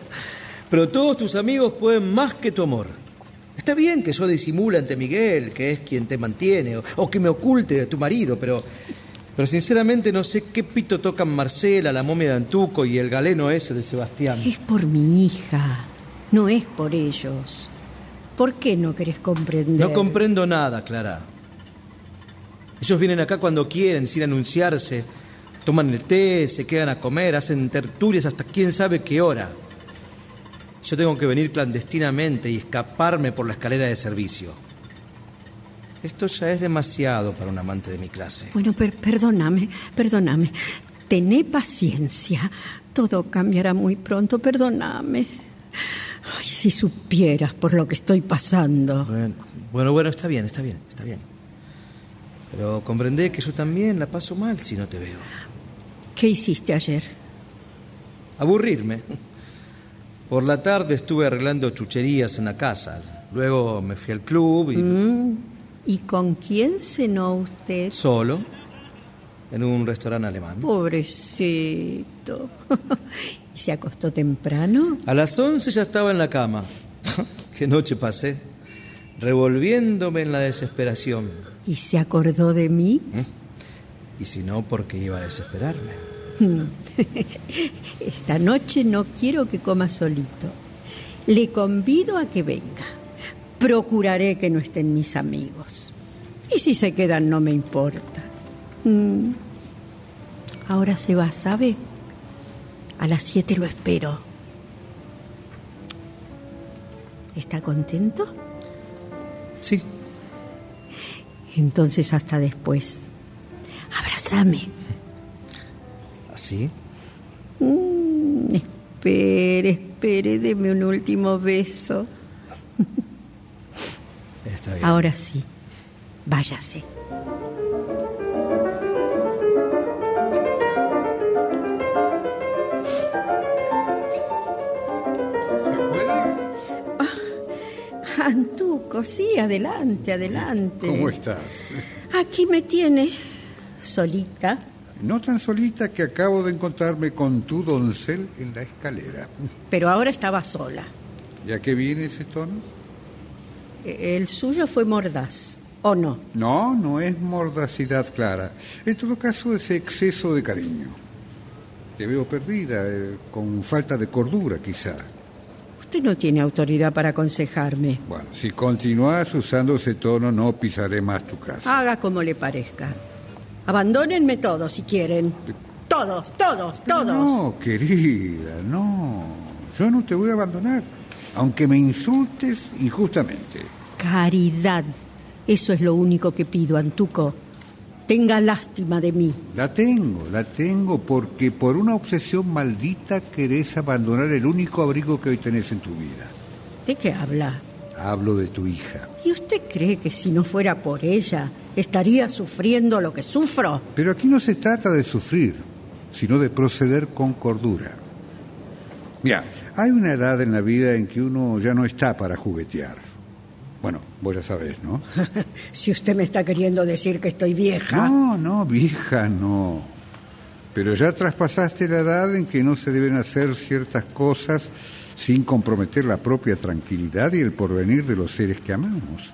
Pero todos tus amigos pueden más que tu amor. Está bien que yo disimule ante Miguel, que es quien te mantiene, o, o que me oculte de tu marido, pero, pero sinceramente no sé qué pito tocan Marcela, la momia de Antuco y el galeno ese de Sebastián. Es por mi hija, no es por ellos. ¿Por qué no querés comprender? No comprendo nada, Clara. Ellos vienen acá cuando quieren, sin anunciarse. Toman el té, se quedan a comer, hacen tertulias hasta quién sabe qué hora. Yo tengo que venir clandestinamente y escaparme por la escalera de servicio. Esto ya es demasiado para un amante de mi clase. Bueno, per- perdóname, perdóname. Tené paciencia. Todo cambiará muy pronto, perdóname. Ay, si supieras por lo que estoy pasando. Bueno, bueno, bueno, está bien, está bien, está bien. Pero comprendé que yo también la paso mal si no te veo. ¿Qué hiciste ayer? Aburrirme. Por la tarde estuve arreglando chucherías en la casa. Luego me fui al club y Mm, ¿Y con quién cenó usted? solo en un restaurante alemán. Pobrecito. (laughs) ¿Y se acostó temprano? A las 11 ya estaba en la cama. (laughs) Qué noche pasé, revolviéndome en la desesperación. ¿Y se acordó de mí? Y si no, porque iba a desesperarme. (laughs) Esta noche no quiero que coma solito. Le convido a que venga. Procuraré que no estén mis amigos. Y si se quedan, no me importa. Mm. Ahora se va, ¿sabe? A las siete lo espero. ¿Está contento? Sí. Entonces hasta después. Abrázame. ¿Así? Mm, espere, espere, deme un último beso. Está bien. Ahora sí, váyase. ¿Se puede? Antuco, sí, adelante, adelante. ¿Cómo estás? Aquí me tiene, solita. No tan solita que acabo de encontrarme con tu doncel en la escalera. Pero ahora estaba sola. ¿Y a qué viene ese tono? E- El suyo fue mordaz, ¿o no? No, no es mordacidad clara. En todo caso es exceso de cariño. Te veo perdida, eh, con falta de cordura quizá. Usted no tiene autoridad para aconsejarme. Bueno, si continúas usando ese tono no pisaré más tu casa. Haga como le parezca. Abandónenme todos si quieren. Todos, todos, todos. No, querida, no. Yo no te voy a abandonar, aunque me insultes injustamente. Caridad. Eso es lo único que pido, Antuco. Tenga lástima de mí. La tengo, la tengo porque por una obsesión maldita querés abandonar el único abrigo que hoy tenés en tu vida. ¿De qué habla? Hablo de tu hija. ¿Y usted cree que si no fuera por ella, estaría sufriendo lo que sufro? Pero aquí no se trata de sufrir, sino de proceder con cordura. Mira, hay una edad en la vida en que uno ya no está para juguetear. Bueno, vos ya sabés, ¿no? (laughs) si usted me está queriendo decir que estoy vieja. No, no, vieja, no. Pero ya traspasaste la edad en que no se deben hacer ciertas cosas sin comprometer la propia tranquilidad y el porvenir de los seres que amamos.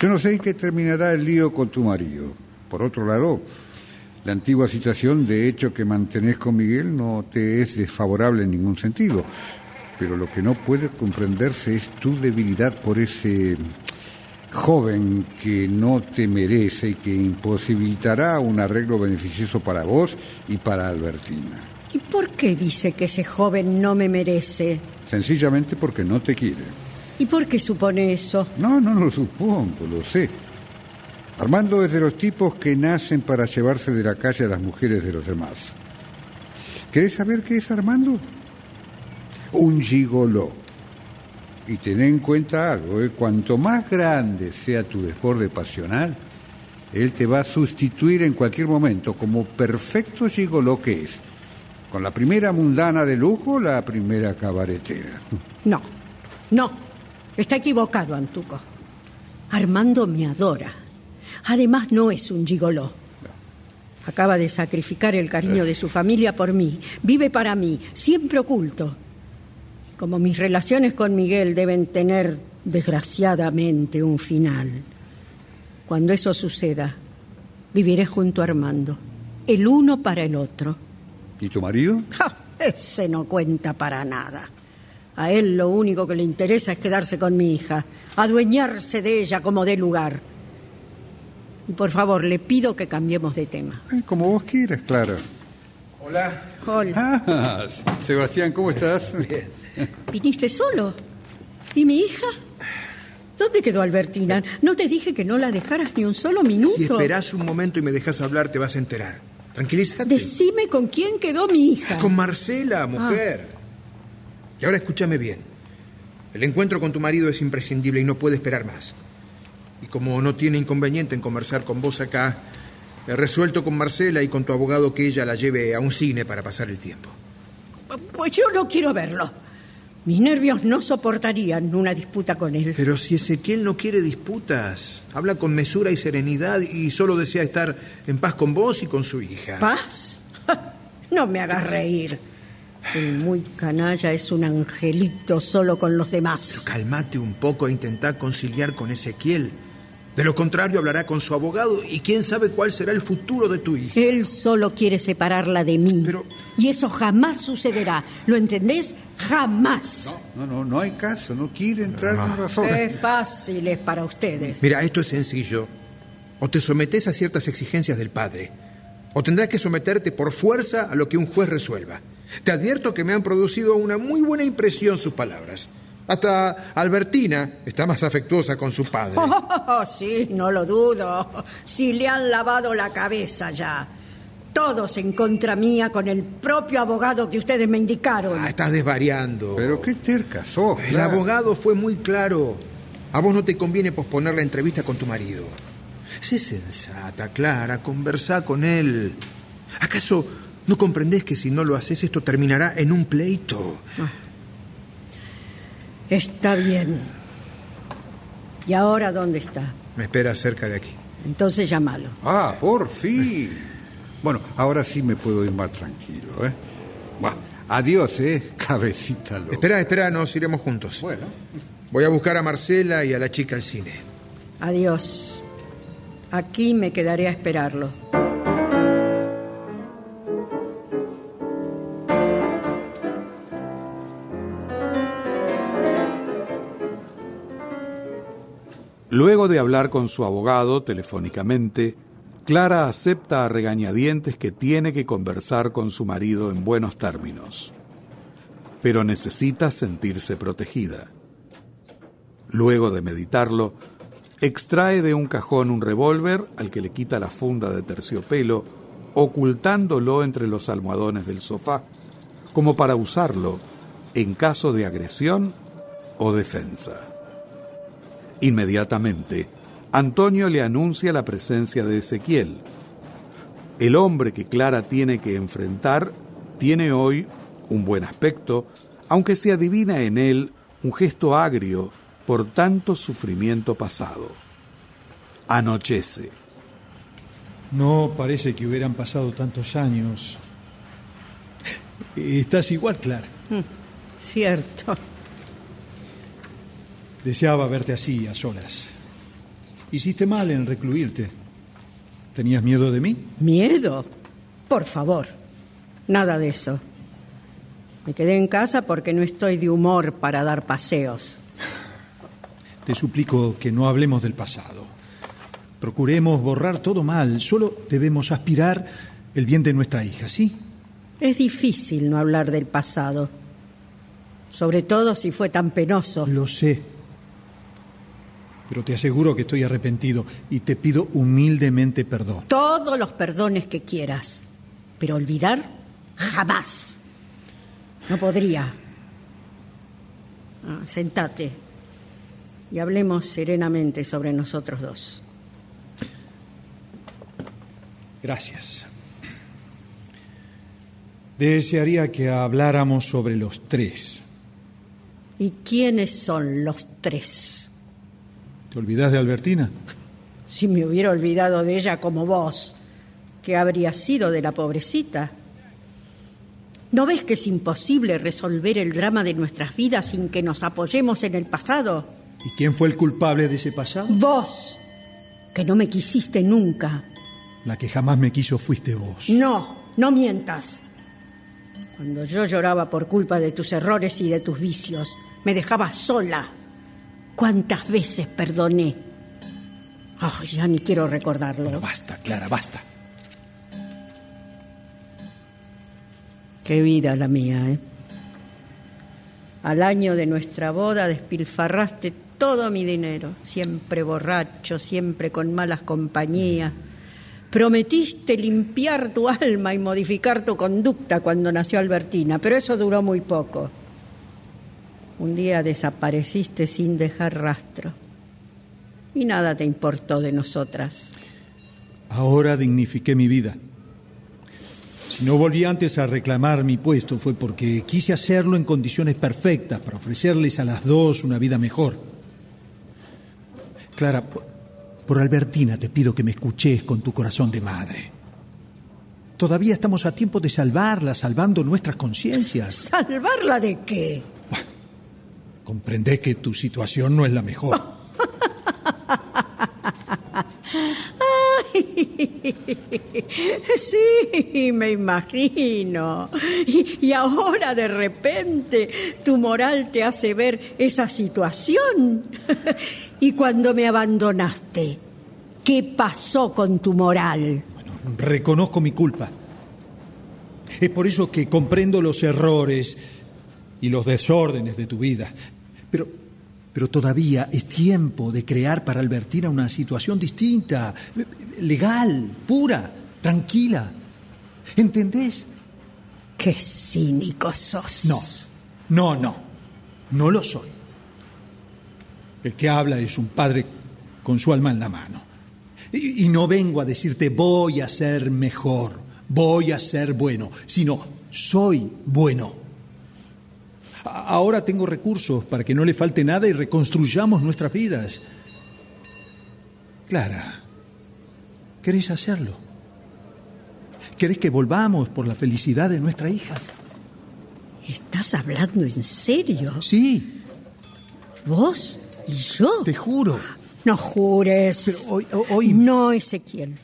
Yo no sé en qué terminará el lío con tu marido. Por otro lado, la antigua situación de hecho que mantenés con Miguel no te es desfavorable en ningún sentido. Pero lo que no puede comprenderse es tu debilidad por ese joven que no te merece y que imposibilitará un arreglo beneficioso para vos y para Albertina. ¿Y por qué dice que ese joven no me merece? Sencillamente porque no te quiere. ¿Y por qué supone eso? No, no lo supongo, lo sé. Armando es de los tipos que nacen para llevarse de la calle a las mujeres de los demás. ¿Querés saber qué es Armando? Un gigoló. Y ten en cuenta algo, ¿eh? cuanto más grande sea tu desborde pasional, él te va a sustituir en cualquier momento como perfecto gigoló que es. Con la primera mundana de lujo, la primera cabaretera. No, no. Está equivocado, Antuco. Armando me adora. Además, no es un gigoló. Acaba de sacrificar el cariño de su familia por mí. Vive para mí, siempre oculto. Como mis relaciones con Miguel deben tener, desgraciadamente, un final. Cuando eso suceda, viviré junto a Armando, el uno para el otro. ¿Y tu marido? Ja, ese no cuenta para nada. A él lo único que le interesa es quedarse con mi hija, adueñarse de ella como de lugar. Y por favor, le pido que cambiemos de tema. Ay, como vos quieras, Clara. Hola. Hola. Ah, Sebastián, ¿cómo estás? ¿Viniste solo? ¿Y mi hija? ¿Dónde quedó Albertina? ¿No te dije que no la dejaras ni un solo minuto? Si esperás un momento y me dejas hablar, te vas a enterar. Tranquilízate. Decime con quién quedó mi hija. Con Marcela, mujer. Y ahora escúchame bien. El encuentro con tu marido es imprescindible y no puede esperar más. Y como no tiene inconveniente en conversar con vos acá, he resuelto con Marcela y con tu abogado que ella la lleve a un cine para pasar el tiempo. Pues yo no quiero verlo. Mis nervios no soportarían una disputa con él. Pero si Ezequiel no quiere disputas, habla con mesura y serenidad y solo desea estar en paz con vos y con su hija. ¿Paz? (laughs) No me hagas reír. El muy canalla es un angelito solo con los demás. Calmate un poco e intentá conciliar con Ezequiel. De lo contrario, hablará con su abogado y quién sabe cuál será el futuro de tu hija. Él solo quiere separarla de mí. Y eso jamás sucederá. ¿Lo entendés? Jamás. No, no, no hay caso, no quiere entrar en razón. Qué fácil es para ustedes. Mira, esto es sencillo. O te sometes a ciertas exigencias del padre, o tendrás que someterte por fuerza a lo que un juez resuelva. Te advierto que me han producido una muy buena impresión sus palabras. Hasta Albertina está más afectuosa con su padre. (laughs) Oh, sí, no lo dudo. Si le han lavado la cabeza ya. Todos en contra mía con el propio abogado que ustedes me indicaron. Ah, estás desvariando. Pero qué terca sos. El abogado fue muy claro. A vos no te conviene posponer la entrevista con tu marido. Sé sensata, Clara, conversá con él. ¿Acaso no comprendés que si no lo haces esto terminará en un pleito? Ah. Está bien. ¿Y ahora dónde está? Me espera cerca de aquí. Entonces llámalo. Ah, por fin. Bueno, ahora sí me puedo ir más tranquilo, ¿eh? Buah, adiós, ¿eh? Cabecita loca. Espera, espera, nos iremos juntos. Bueno. Voy a buscar a Marcela y a la chica al cine. Adiós. Aquí me quedaré a esperarlo. Luego de hablar con su abogado telefónicamente, Clara acepta a regañadientes que tiene que conversar con su marido en buenos términos, pero necesita sentirse protegida. Luego de meditarlo, extrae de un cajón un revólver al que le quita la funda de terciopelo, ocultándolo entre los almohadones del sofá, como para usarlo en caso de agresión o defensa. Inmediatamente, Antonio le anuncia la presencia de Ezequiel. El hombre que Clara tiene que enfrentar tiene hoy un buen aspecto, aunque se adivina en él un gesto agrio por tanto sufrimiento pasado. Anochece. No parece que hubieran pasado tantos años. (laughs) Estás igual, Clara. Mm, Cierto. Deseaba verte así, a solas. Hiciste mal en recluirte. ¿Tenías miedo de mí? ¿Miedo? Por favor. Nada de eso. Me quedé en casa porque no estoy de humor para dar paseos. Te suplico que no hablemos del pasado. Procuremos borrar todo mal. Solo debemos aspirar el bien de nuestra hija, ¿sí? Es difícil no hablar del pasado. Sobre todo si fue tan penoso. Lo sé. Pero te aseguro que estoy arrepentido y te pido humildemente perdón. Todos los perdones que quieras. Pero olvidar, jamás. No podría. Ah, sentate y hablemos serenamente sobre nosotros dos. Gracias. Desearía que habláramos sobre los tres. ¿Y quiénes son los tres? ¿Te olvidas de Albertina? Si me hubiera olvidado de ella como vos, ¿qué habría sido de la pobrecita? ¿No ves que es imposible resolver el drama de nuestras vidas sin que nos apoyemos en el pasado? ¿Y quién fue el culpable de ese pasado? Vos, que no me quisiste nunca. La que jamás me quiso fuiste vos. No, no mientas. Cuando yo lloraba por culpa de tus errores y de tus vicios, me dejabas sola. ¿Cuántas veces perdoné? Oh, ya ni quiero recordarlo. Pero basta, Clara, basta. Qué vida la mía, ¿eh? Al año de nuestra boda despilfarraste todo mi dinero, siempre borracho, siempre con malas compañías. Prometiste limpiar tu alma y modificar tu conducta cuando nació Albertina, pero eso duró muy poco. Un día desapareciste sin dejar rastro y nada te importó de nosotras. Ahora dignifiqué mi vida. Si no volví antes a reclamar mi puesto fue porque quise hacerlo en condiciones perfectas para ofrecerles a las dos una vida mejor. Clara, por Albertina te pido que me escuches con tu corazón de madre. Todavía estamos a tiempo de salvarla, salvando nuestras conciencias. ¿Salvarla de qué? Comprendés que tu situación no es la mejor. (laughs) Sí, me imagino. Y, y, ahora de repente tu moral te hace ver esa situación. (laughs) Y cuando me abandonaste, ¿qué pasó con tu moral? Bueno, reconozco mi culpa. Es por eso que comprendo los errores y los desórdenes de tu vida. Pero, pero todavía es tiempo de crear para Albertina una situación distinta, legal, pura, tranquila. ¿Entendés? Qué cínico sos. No, no, no. No lo soy. El que habla es un padre con su alma en la mano. Y, y, no vengo a decirte voy a ser mejor, voy a ser bueno, sino soy bueno. Ahora tengo recursos para que no le falte nada y reconstruyamos nuestras vidas. Clara, ¿querés hacerlo? ¿Querés que volvamos por la felicidad de nuestra hija? ¿Estás hablando en serio? Sí. ¿Vos? ¿Y yo? Te juro. No jures. Pero hoy, hoy... No, Ezequiel.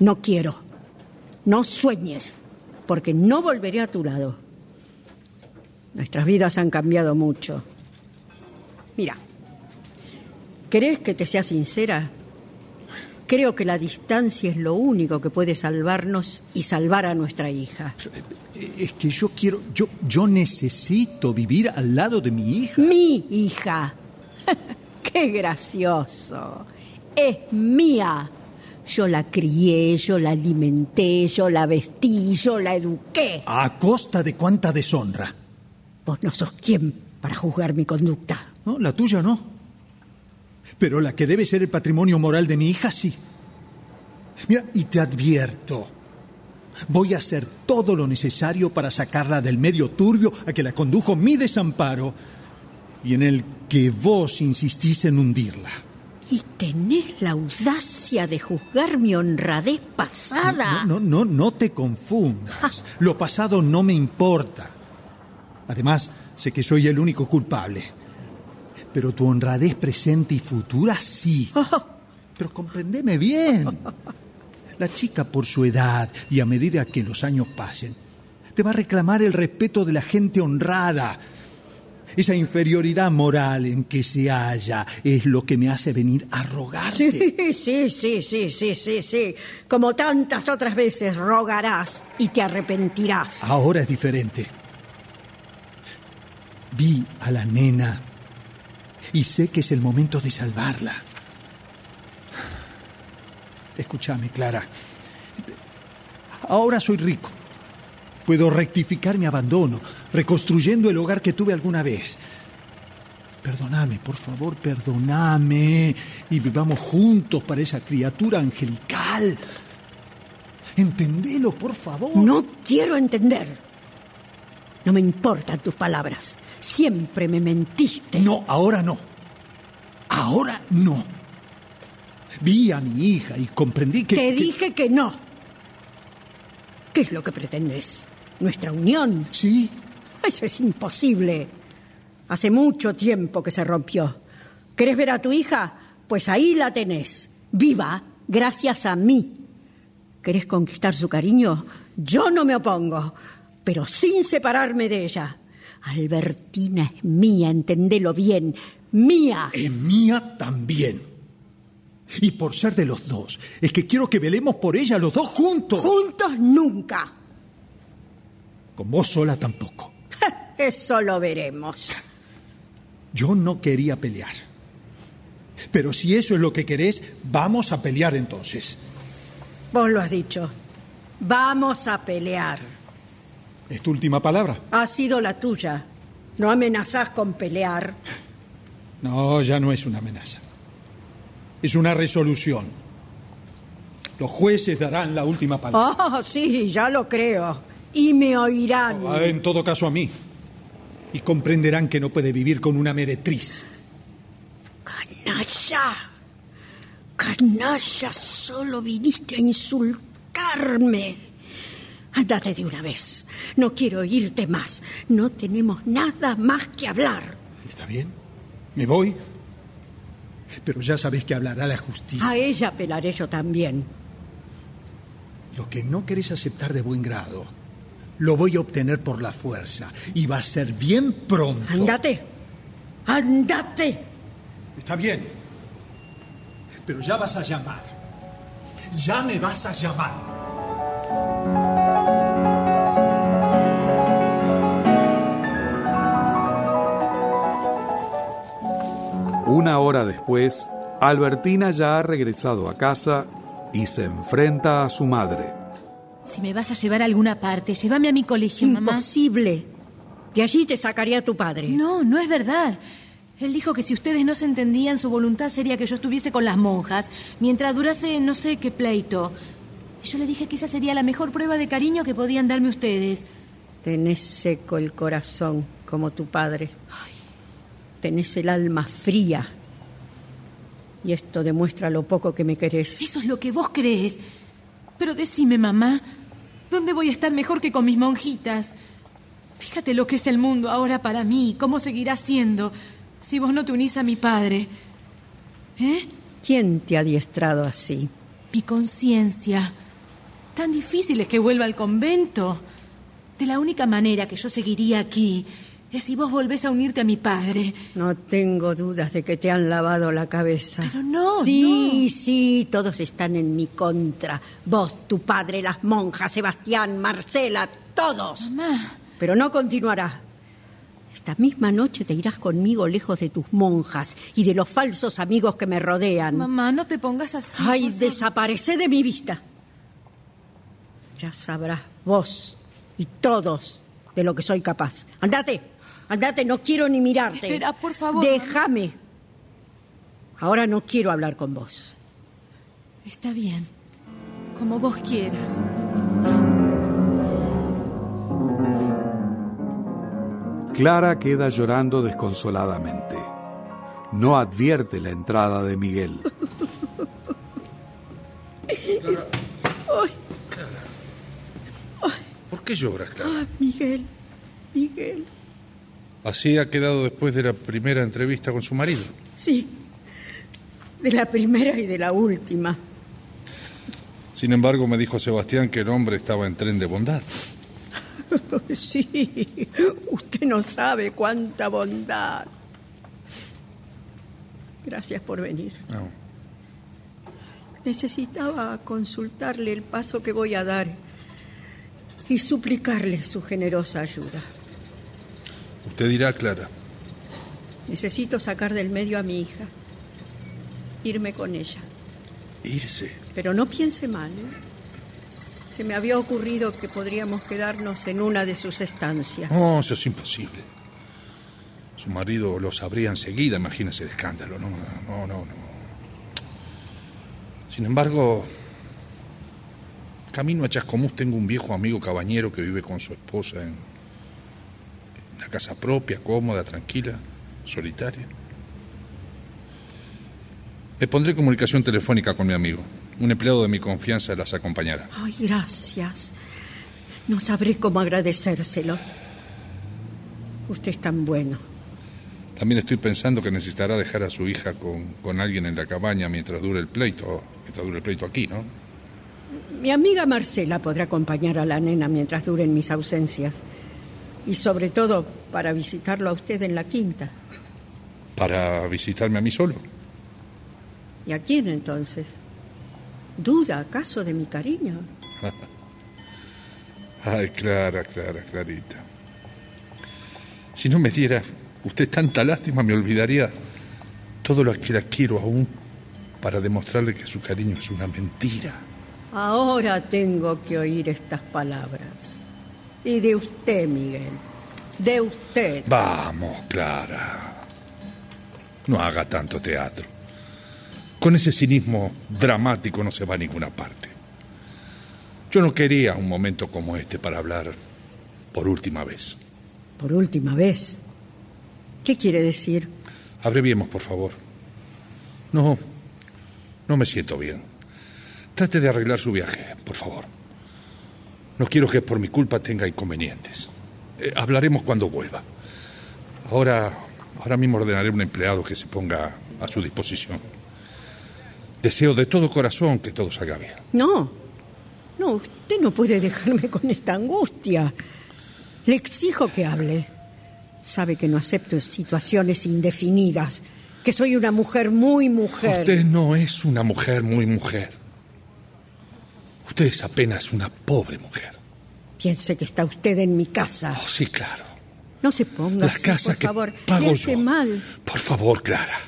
No quiero. No sueñes, porque no volveré a tu lado. Nuestras vidas han cambiado mucho. Mira, ¿querés que te sea sincera? Creo que la distancia es lo único que puede salvarnos y salvar a nuestra hija. Es que yo quiero, yo, yo necesito vivir al lado de mi hija. Mi hija. (laughs) ¡Qué gracioso! Es mía. Yo la crié, yo la alimenté, yo la vestí, yo la eduqué. ¿A costa de cuánta deshonra? Vos no sos quien para juzgar mi conducta. No, la tuya no. Pero la que debe ser el patrimonio moral de mi hija, sí. Mira, y te advierto, voy a hacer todo lo necesario para sacarla del medio turbio a que la condujo mi desamparo y en el que vos insistís en hundirla. ¿Y tenés la audacia de juzgar mi honradez pasada? No, no, no, no te confundas. Lo pasado no me importa. Además, sé que soy el único culpable. Pero tu honradez presente y futura sí. (laughs) Pero comprendeme bien. La chica por su edad y a medida que los años pasen, te va a reclamar el respeto de la gente honrada. Esa inferioridad moral en que se halla es lo que me hace venir a rogarte. Sí, sí, sí, sí, sí, sí, sí. Como tantas otras veces rogarás y te arrepentirás. Ahora es diferente. Vi a la nena y sé que es el momento de salvarla. Escúchame, Clara. Ahora soy rico. Puedo rectificar mi abandono, reconstruyendo el hogar que tuve alguna vez. Perdóname, por favor, perdóname. Y vivamos juntos para esa criatura angelical. Entendelo, por favor. No quiero entender. No me importan tus palabras. Siempre me mentiste. No, ahora no. Ahora no. Vi a mi hija y comprendí que... Te que- dije que no. ¿Qué es lo que pretendes? ¿Nuestra unión? Sí. Eso es imposible. Hace mucho tiempo que se rompió. ¿Querés ver a tu hija? Pues ahí la tenés. Viva, gracias a mí. ¿Querés conquistar su cariño? Yo no me opongo, pero sin separarme de ella. Albertina es mía, entendelo bien. Mía. Es mía también. Y por ser de los dos, es que quiero que velemos por ella los dos juntos. Juntos nunca. Con vos sola tampoco. Eso lo veremos. Yo no quería pelear. Pero si eso es lo que querés, vamos a pelear entonces. Vos lo has dicho. Vamos a pelear. ¿Es tu última palabra? Ha sido la tuya. No amenazás con pelear. No, ya no es una amenaza. Es una resolución. Los jueces darán la última palabra. Oh, sí, ya lo creo. Y me oirán. Ah, En todo caso a mí. Y comprenderán que no puede vivir con una meretriz. Canalla. Canalla, solo viniste a insultarme. Andate de una vez. No quiero oírte más. No tenemos nada más que hablar. ¿Está bien? Me voy. Pero ya sabéis que hablará la justicia. A ella apelaré yo también. Lo que no queréis aceptar de buen grado, lo voy a obtener por la fuerza. Y va a ser bien pronto. Andate. Andate. Está bien. Pero ya vas a llamar. Ya me vas a llamar. Una hora después, Albertina ya ha regresado a casa y se enfrenta a su madre. Si me vas a llevar a alguna parte, llévame a mi colegio, mamá. Imposible. De allí te sacaría tu padre. No, no es verdad. Él dijo que si ustedes no se entendían, su voluntad sería que yo estuviese con las monjas, mientras durase no sé qué pleito. Y yo le dije que esa sería la mejor prueba de cariño que podían darme ustedes. Tenés seco el corazón, como tu padre. Tenés el alma fría. Y esto demuestra lo poco que me querés. Eso es lo que vos crees. Pero decime, mamá, ¿dónde voy a estar mejor que con mis monjitas? Fíjate lo que es el mundo ahora para mí, cómo seguirá siendo si vos no te unís a mi padre. ¿Eh? ¿Quién te ha adiestrado así? Mi conciencia. Tan difícil es que vuelva al convento. De la única manera que yo seguiría aquí es si vos volvés a unirte a mi padre. No tengo dudas de que te han lavado la cabeza. Pero no, Sí, sí, todos están en mi contra. Vos, tu padre, las monjas, Sebastián, Marcela, todos. Mamá. Pero no continuará. Esta misma noche te irás conmigo lejos de tus monjas y de los falsos amigos que me rodean. Mamá, no te pongas así. Ay, desaparece de mi vista. Ya sabrás vos y todos de lo que soy capaz. Andate, andate, no quiero ni mirarte. Espera, por favor, Déjame. Ahora no quiero hablar con vos. Está bien. Como vos quieras. Clara queda llorando desconsoladamente. No advierte la entrada de Miguel. ¿Por qué lloras, Clara? Ah, Miguel, Miguel. Así ha quedado después de la primera entrevista con su marido. Sí, de la primera y de la última. Sin embargo, me dijo Sebastián que el hombre estaba en tren de bondad. (laughs) Sí, usted no sabe cuánta bondad. Gracias por venir. No. Necesitaba consultarle el paso que voy a dar y suplicarle su generosa ayuda. Usted dirá, Clara. Necesito sacar del medio a mi hija. Irme con ella. Irse. Pero no piense mal, ¿eh? Se me había ocurrido que podríamos quedarnos en una de sus estancias. No, eso es imposible. Su marido lo sabría enseguida, imagínese el escándalo. No, no, no, no. Sin embargo, camino a Chascomús tengo un viejo amigo cabañero que vive con su esposa en una casa propia, cómoda, tranquila, solitaria. Le pondré comunicación telefónica con mi amigo. Un empleado de mi confianza las acompañará. Ay, gracias. No sabré cómo agradecérselo. Usted es tan bueno. También estoy pensando que necesitará dejar a su hija con, con alguien en la cabaña mientras dure el pleito, mientras dure el pleito aquí, ¿no? Mi amiga Marcela podrá acompañar a la nena mientras duren mis ausencias. Y sobre todo para visitarlo a usted en la quinta. ¿Para visitarme a mí solo? ¿Y a quién entonces? ¿Duda acaso de mi cariño? (laughs) Ay, Clara, Clara, Clarita. Si no me diera usted tanta lástima, me olvidaría todo lo que la quiero aún para demostrarle que su cariño es una mentira. Ahora tengo que oír estas palabras. Y de usted, Miguel. De usted. Vamos, Clara. No haga tanto teatro. Con ese cinismo dramático no se va a ninguna parte. Yo no quería un momento como este para hablar por última vez. Por última vez. ¿Qué quiere decir? Abreviemos, por favor. No, no me siento bien. Trate de arreglar su viaje, por favor. No quiero que por mi culpa tenga inconvenientes. Eh, hablaremos cuando vuelva. Ahora, ahora mismo ordenaré a un empleado que se ponga a su disposición. Deseo de todo corazón que todo salga bien. No, no, usted no puede dejarme con esta angustia. Le exijo que hable. Sabe que no acepto situaciones indefinidas, que soy una mujer muy mujer. Usted no es una mujer muy mujer. Usted es apenas una pobre mujer. Piense que está usted en mi casa. Oh, sí, claro. No se ponga La así, casa por que favor. pago yo. mal. Por favor, Clara.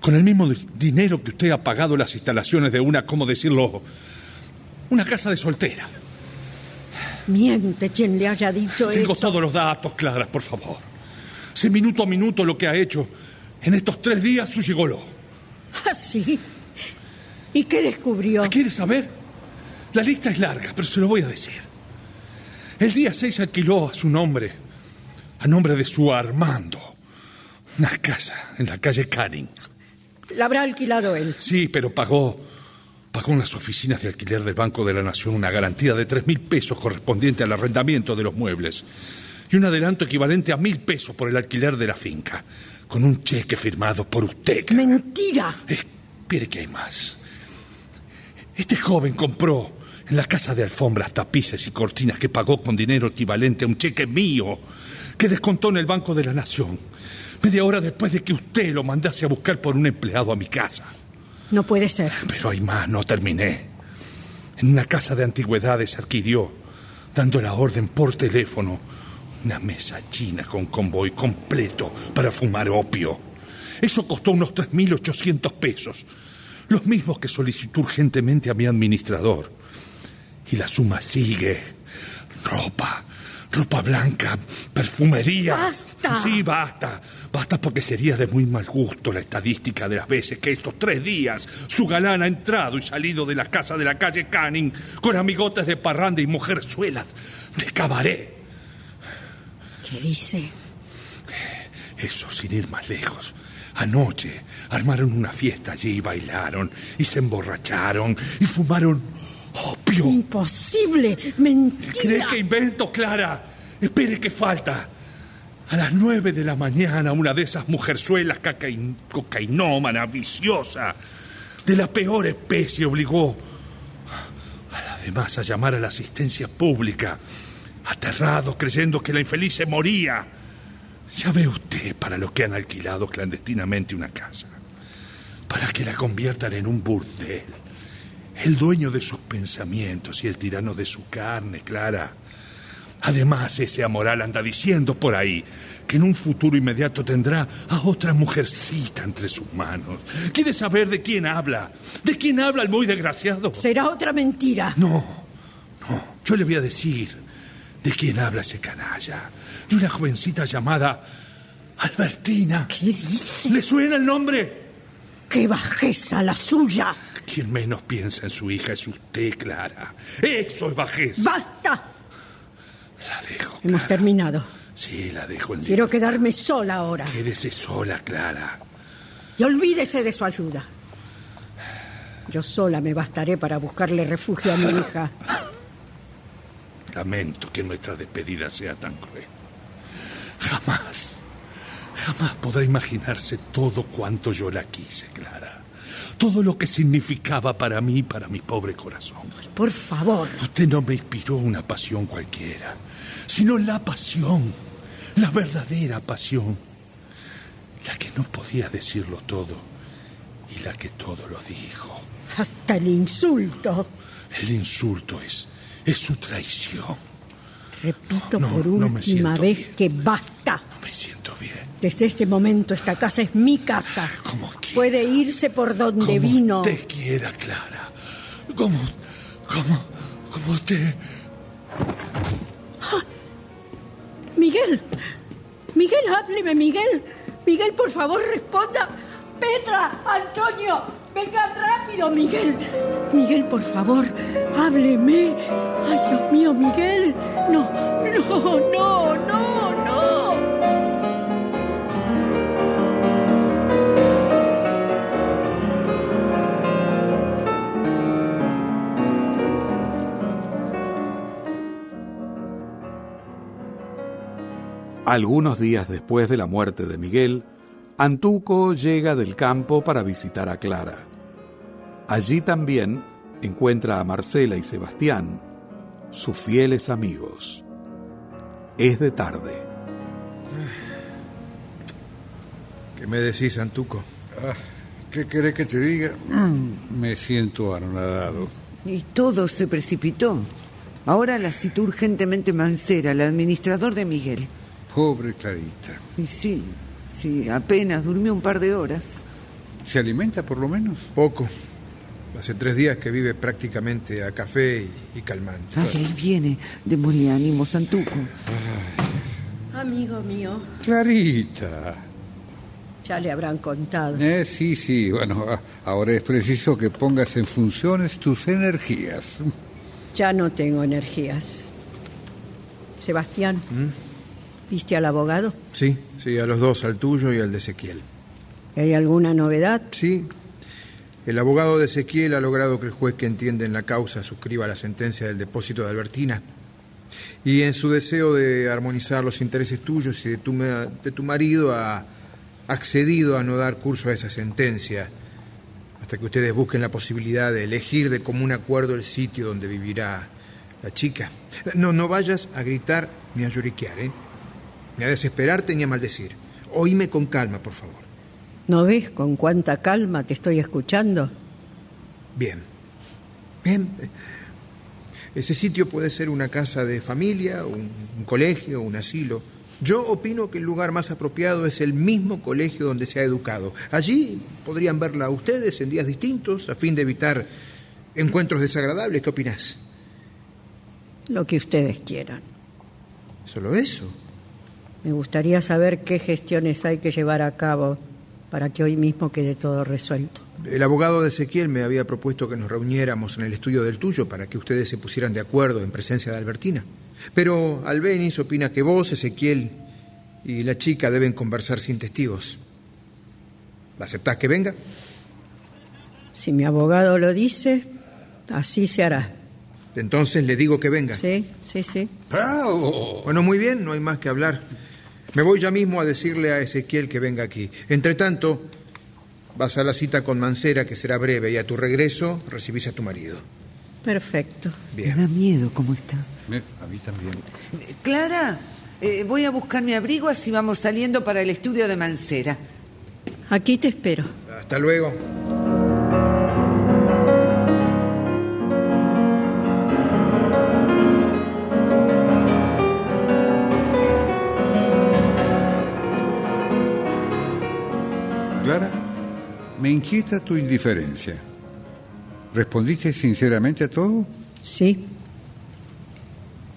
Con el mismo di- dinero que usted ha pagado las instalaciones de una, ¿cómo decirlo? Una casa de soltera. Miente quien le haya dicho Tengo eso. todos los datos, Clara, por favor. Sé minuto a minuto lo que ha hecho en estos tres días su gigoló. ¿Ah, sí? ¿Y qué descubrió? ¿Quiere saber? La lista es larga, pero se lo voy a decir. El día 6 alquiló a su nombre, a nombre de su Armando, una casa en la calle Canning. La habrá alquilado él. Sí, pero pagó, pagó en las oficinas de alquiler del Banco de la Nación una garantía de tres mil pesos correspondiente al arrendamiento de los muebles y un adelanto equivalente a mil pesos por el alquiler de la finca, con un cheque firmado por usted. ¡Mentira! Espere que hay más. Este joven compró en la casa de alfombras, tapices y cortinas que pagó con dinero equivalente a un cheque mío que descontó en el Banco de la Nación, media hora después de que usted lo mandase a buscar por un empleado a mi casa. No puede ser. Pero hay más, no terminé. En una casa de antigüedades adquirió, dando la orden por teléfono, una mesa china con convoy completo para fumar opio. Eso costó unos 3.800 pesos, los mismos que solicitó urgentemente a mi administrador. Y la suma sigue. Ropa, ropa blanca, perfumería. ¡Basta! Sí, basta. Basta porque sería de muy mal gusto la estadística de las veces que estos tres días su galán ha entrado y salido de la casa de la calle Canning con amigotes de parranda y mujerzuelas de cabaret. ¿Qué dice? Eso sin ir más lejos. Anoche armaron una fiesta allí y bailaron y se emborracharon y fumaron opio. Imposible. Mentira. ¿Cree que invento, Clara? Espere que falta. A las nueve de la mañana, una de esas mujerzuelas cacain- cocainómana, viciosa, de la peor especie, obligó a las demás a llamar a la asistencia pública, aterrados, creyendo que la infeliz se moría. Ya ve usted para lo que han alquilado clandestinamente una casa, para que la conviertan en un burdel. El dueño de sus pensamientos y el tirano de su carne, Clara. Además, ese amoral anda diciendo por ahí que en un futuro inmediato tendrá a otra mujercita entre sus manos. ¿Quiere saber de quién habla? ¿De quién habla el muy desgraciado? Será otra mentira. No, no, yo le voy a decir de quién habla ese canalla. De una jovencita llamada Albertina. ¿Qué dice? ¿Le suena el nombre? ¡Qué bajeza la suya! Quien menos piensa en su hija es usted, Clara. Eso es bajeza. ¡Basta! La dejo. Hemos terminado. Sí, la dejo en Quiero quedarme sola ahora. Quédese sola, Clara. Y olvídese de su ayuda. Yo sola me bastaré para buscarle refugio a mi hija. Lamento que nuestra despedida sea tan cruel. Jamás, jamás podrá imaginarse todo cuanto yo la quise, Clara. Todo lo que significaba para mí y para mi pobre corazón. Por favor. Usted no me inspiró una pasión cualquiera, sino la pasión, la verdadera pasión. La que no podía decirlo todo y la que todo lo dijo. Hasta el insulto. El insulto es, es su traición. Repito No, por no última vez bien. que basta. No me siento bien. Desde este momento esta casa es mi casa. Como quiera. Puede irse por donde Como vino. usted quiera, Clara. Como, como, como usted. Miguel. Miguel, hábleme, Miguel. Miguel, por favor, responda. Petra, Antonio, vengan rápido, Miguel. Miguel, por favor, hábleme. Ay, Dios mío, Miguel. No, no, no, no. Algunos días después de la muerte de Miguel, Antuco llega del campo para visitar a Clara. Allí también encuentra a Marcela y Sebastián, sus fieles amigos. Es de tarde. (sighs) ¿Qué me decís, Antuco? Ah, ¿Qué querés que te diga? Mm, Me siento anonadado. Y todo se precipitó. Ahora la citó urgentemente Mancera, el administrador de Miguel. Pobre Clarita. Y sí, sí, apenas durmió un par de horas. ¿Se alimenta por lo menos? Poco. Hace tres días que vive prácticamente a café y, y calmante. Ay, ahí viene. Démosle ánimo, Santuco. Amigo mío, Clarita. ya le habrán contado. Eh, sí, sí. Bueno, a- ahora es preciso que pongas en funciones tus energías. Ya no tengo energías. Sebastián, ¿viste al abogado? Sí, sí, a los dos, al tuyo y al de Ezequiel. ¿Hay alguna novedad? Sí. El abogado de Ezequiel ha logrado que el juez que entiende en la causa suscriba la sentencia del depósito de Albertina. Y en su deseo de armonizar los intereses tuyos y de tu, de tu marido ha accedido a no dar curso a esa sentencia hasta que ustedes busquen la posibilidad de elegir de común acuerdo el sitio donde vivirá la chica. No, no vayas a gritar ni a lloriquear, ¿eh? Ni a desesperarte ni a maldecir. Oíme con calma, por favor. ¿No ves con cuánta calma te estoy escuchando? Bien. Bien. Ese sitio puede ser una casa de familia, un, un colegio, un asilo. Yo opino que el lugar más apropiado es el mismo colegio donde se ha educado. Allí podrían verla ustedes en días distintos a fin de evitar encuentros desagradables. ¿Qué opinás? Lo que ustedes quieran. Solo eso. Me gustaría saber qué gestiones hay que llevar a cabo para que hoy mismo quede todo resuelto. El abogado de Ezequiel me había propuesto que nos reuniéramos en el estudio del tuyo para que ustedes se pusieran de acuerdo en presencia de Albertina. Pero Albeniz opina que vos, Ezequiel y la chica deben conversar sin testigos. ¿Aceptás que venga? Si mi abogado lo dice, así se hará. Entonces le digo que venga. Sí, sí, sí. ¡Bravo! Bueno, muy bien, no hay más que hablar. Me voy ya mismo a decirle a Ezequiel que venga aquí. Entre tanto, vas a la cita con Mancera, que será breve, y a tu regreso recibís a tu marido. Perfecto. Me Bien. da miedo cómo está. A mí también. Clara, eh, voy a buscar mi abrigo así vamos saliendo para el estudio de Mancera. Aquí te espero. Hasta luego. Me inquieta tu indiferencia. ¿Respondiste sinceramente a todo? Sí.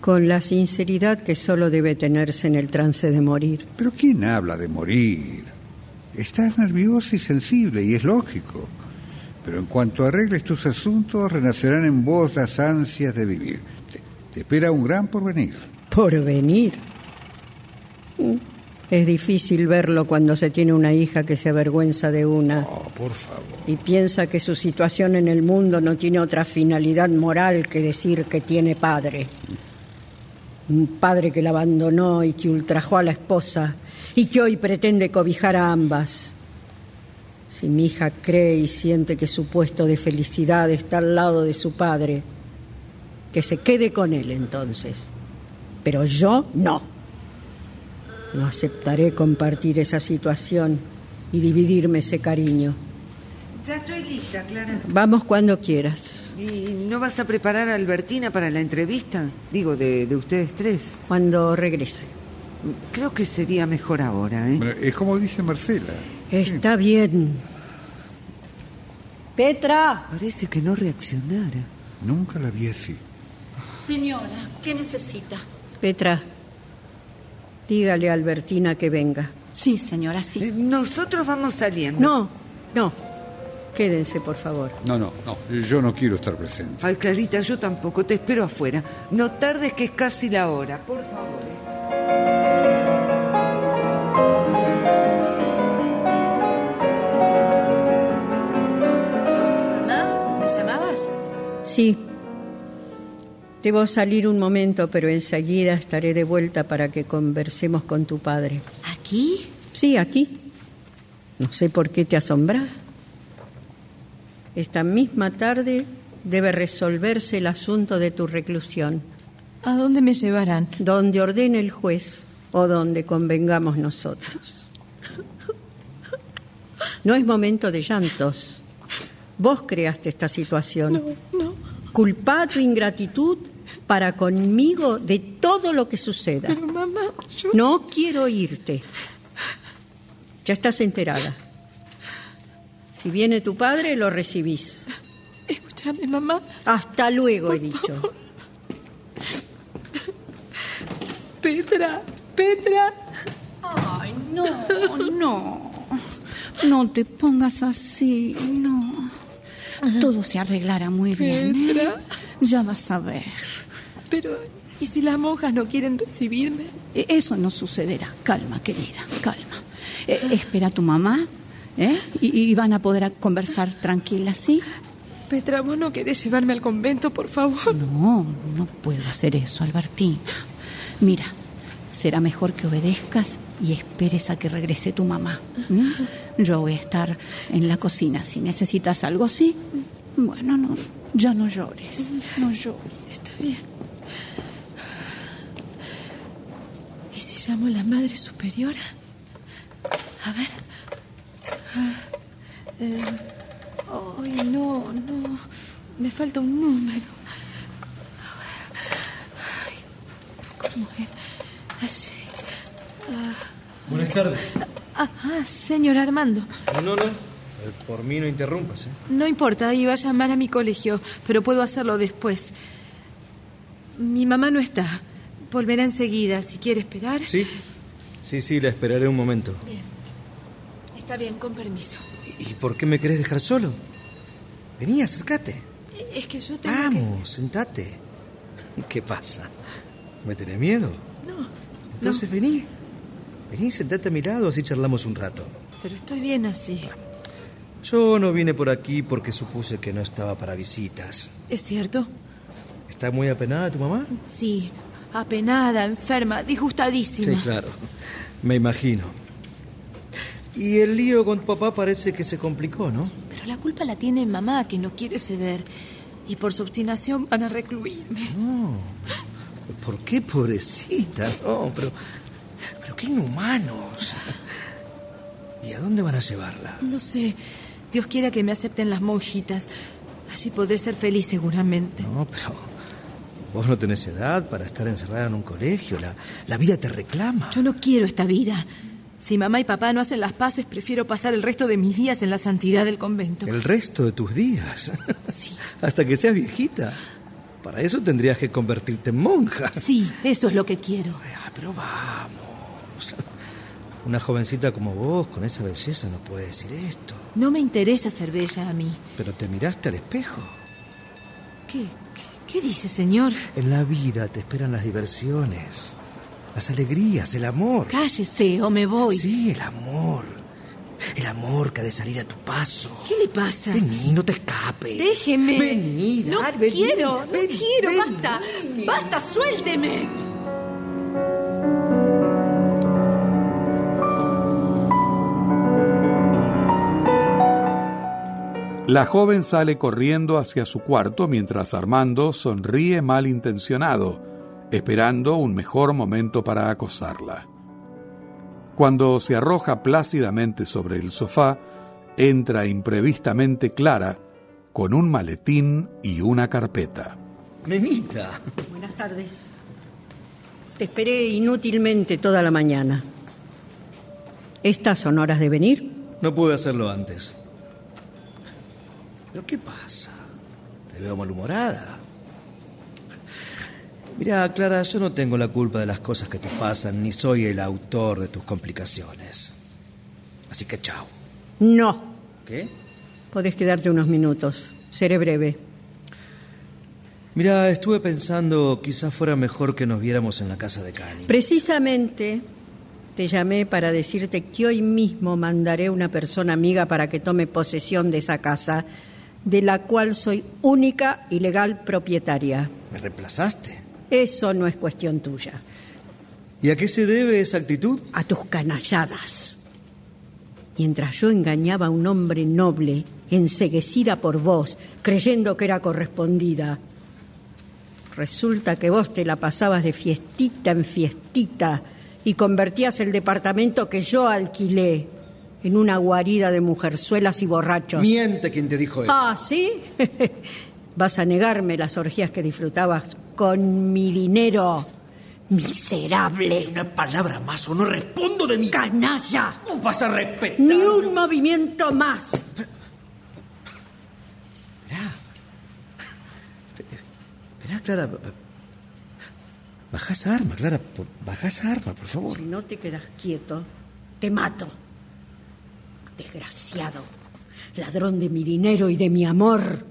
Con la sinceridad que solo debe tenerse en el trance de morir. Pero ¿quién habla de morir? Estás nerviosa y sensible, y es lógico. Pero en cuanto arregles tus asuntos, renacerán en vos las ansias de vivir. Te, te espera un gran porvenir. ¿Porvenir? Mm, Es difícil verlo cuando se tiene una hija que se avergüenza de una Oh, por favor. y piensa que su situación en el mundo no tiene otra finalidad moral que decir que tiene padre. Un padre que la abandonó y que ultrajó a la esposa y que hoy pretende cobijar a ambas. Si mi hija cree y siente que su puesto de felicidad está al lado de su padre, que se quede con él entonces. Pero yo no. No aceptaré compartir esa situación y dividirme ese cariño. Ya estoy lista, Clara. Vamos cuando quieras. ¿Y no vas a preparar a Albertina para la entrevista? Digo, de, de ustedes tres. Cuando regrese. Creo que sería mejor ahora, ¿eh? Bueno, Es como dice Marcela. Está bien. Petra. Parece que no reaccionara. Nunca la vi así. Señora, ¿qué necesita? Petra, dígale a Albertina que venga. Sí, señora, sí. Eh, Nosotros vamos saliendo. No, no. Quédense, por favor. No, no, no. Yo no quiero estar presente. Ay, Clarita, yo tampoco. Te espero afuera. No tardes que es casi la hora. Por favor. Mamá, ¿me llamabas? Sí. Debo salir un momento, pero enseguida estaré de vuelta para que conversemos con tu padre. ¿Aquí? Sí, aquí. No sé por qué te asombras. Esta misma tarde debe resolverse el asunto de tu reclusión, ¿A dónde me llevarán? donde ordene el juez o donde convengamos nosotros. No es momento de llantos. Vos creaste esta situación. No, no. Culpa tu ingratitud para conmigo de todo lo que suceda. Pero mamá, yo... No quiero irte. Ya estás enterada. Si viene tu padre, lo recibís. Escúchame, mamá. Hasta luego, he dicho. Petra, Petra. Ay, no, no. No te pongas así, no. Todo se arreglará muy bien. ¿eh? Petra. Ya vas a ver. Pero, ¿y si las monjas no quieren recibirme? E- Eso no sucederá. Calma, querida, calma. Eh, espera a tu mamá, ¿eh? Y, y van a poder conversar tranquilas, ¿sí? Petra, ¿vos no querés llevarme al convento, por favor? No, no puedo hacer eso, Albertina. Mira, será mejor que obedezcas y esperes a que regrese tu mamá. Yo voy a estar en la cocina. Si necesitas algo, sí. Bueno, no, ya no llores. No llores. Está bien. ¿Y si llamo a la Madre Superiora? A ver. Ah, eh, Ay, no, no. Me falta un número. Ay, ¿Cómo es? Así. Ah, Buenas tardes. ah, ah, señor Armando. No, no, no. Eh, Por mí no interrumpas, ¿eh? No importa, iba a llamar a mi colegio, pero puedo hacerlo después. Mi mamá no está. Volverá enseguida. Si quiere esperar. Sí. Sí, sí, la esperaré un momento. Está bien, con permiso. ¿Y por qué me querés dejar solo? Vení, acércate. Es que yo tengo Vamos, sentate. (laughs) ¿Qué pasa? ¿Me tenés miedo? No, Entonces vení. Vení, sentate a mi lado, así charlamos un rato. pero estoy bien así. Yo no vine por aquí porque supuse que no estaba para visitas. ¿Es cierto? ¿Está muy apenada tu mamá? Sí, apenada, enferma, disgustadísima. Sí, claro. Me imagino. Y el lío con tu papá parece que se complicó, ¿no? Pero la culpa la tiene mamá, que no quiere ceder. Y por su obstinación van a recluirme. No. ¿Por qué, pobrecita? No, pero. Pero qué inhumanos. ¿Y a dónde van a llevarla? No sé, Dios quiera que me acepten las monjitas. Allí podré ser feliz seguramente. No, pero. Vos no tenés edad para estar encerrada en un colegio. La, la vida te reclama. Yo no quiero esta vida. Si mamá y papá no hacen las paces, prefiero pasar el resto de mis días en la santidad del convento. El resto de tus días. (laughs) Sí. Hasta que seas viejita. Para eso tendrías que convertirte en monja. Sí, eso es lo que quiero. Ah, pero vamos. (laughs) Una jovencita como vos, con esa belleza, no puede decir esto. No me interesa ser bella a mí. Pero te miraste al espejo. ¿Qué, qué, dice, señor? En la vida te esperan las diversiones, las alegrías, el amor. Cállese o me voy. Sí, el amor. El amor que ha de salir a tu paso. ¿Qué le pasa? Vení, no te escapes. Déjeme. Vení, No dale, vení, quiero, no vení, quiero, vení. basta. Basta, suélteme. La joven sale corriendo hacia su cuarto mientras Armando sonríe malintencionado, esperando un mejor momento para acosarla. Cuando se arroja plácidamente sobre el sofá, entra imprevistamente Clara con un maletín y una carpeta. Nenita. Buenas tardes. Te esperé inútilmente toda la mañana. ¿Estas son horas de venir? No pude hacerlo antes. ¿Pero qué pasa? Te veo malhumorada. Mira, Clara, yo no tengo la culpa de las cosas que te pasan, ni soy el autor de tus complicaciones. Así que chao. No. ¿Qué? Podés quedarte unos minutos. Seré breve. Mira, estuve pensando, quizás fuera mejor que nos viéramos en la casa de Cani. Precisamente te llamé para decirte que hoy mismo mandaré una persona amiga para que tome posesión de esa casa, de la cual soy única y legal propietaria. ¿Me reemplazaste? Eso no es cuestión tuya. ¿Y a qué se debe esa actitud? A tus canalladas. Mientras yo engañaba a un hombre noble, enseguecida por vos, creyendo que era correspondida, resulta que vos te la pasabas de fiestita en fiestita y convertías el departamento que yo alquilé en una guarida de mujerzuelas y borrachos. Miente quien te dijo eso. Ah, ¿sí? (laughs) Vas a negarme las orgías que disfrutabas con mi dinero. Miserable. Una palabra más o no respondo de mi... Canalla. ¿Cómo vas a respetar? Ni un movimiento más. Esperá, Clara. ba- ba- Baja esa arma, Clara. Baja esa arma, por favor. Si no te quedas quieto, te mato. Desgraciado. Ladrón de mi dinero y de mi amor.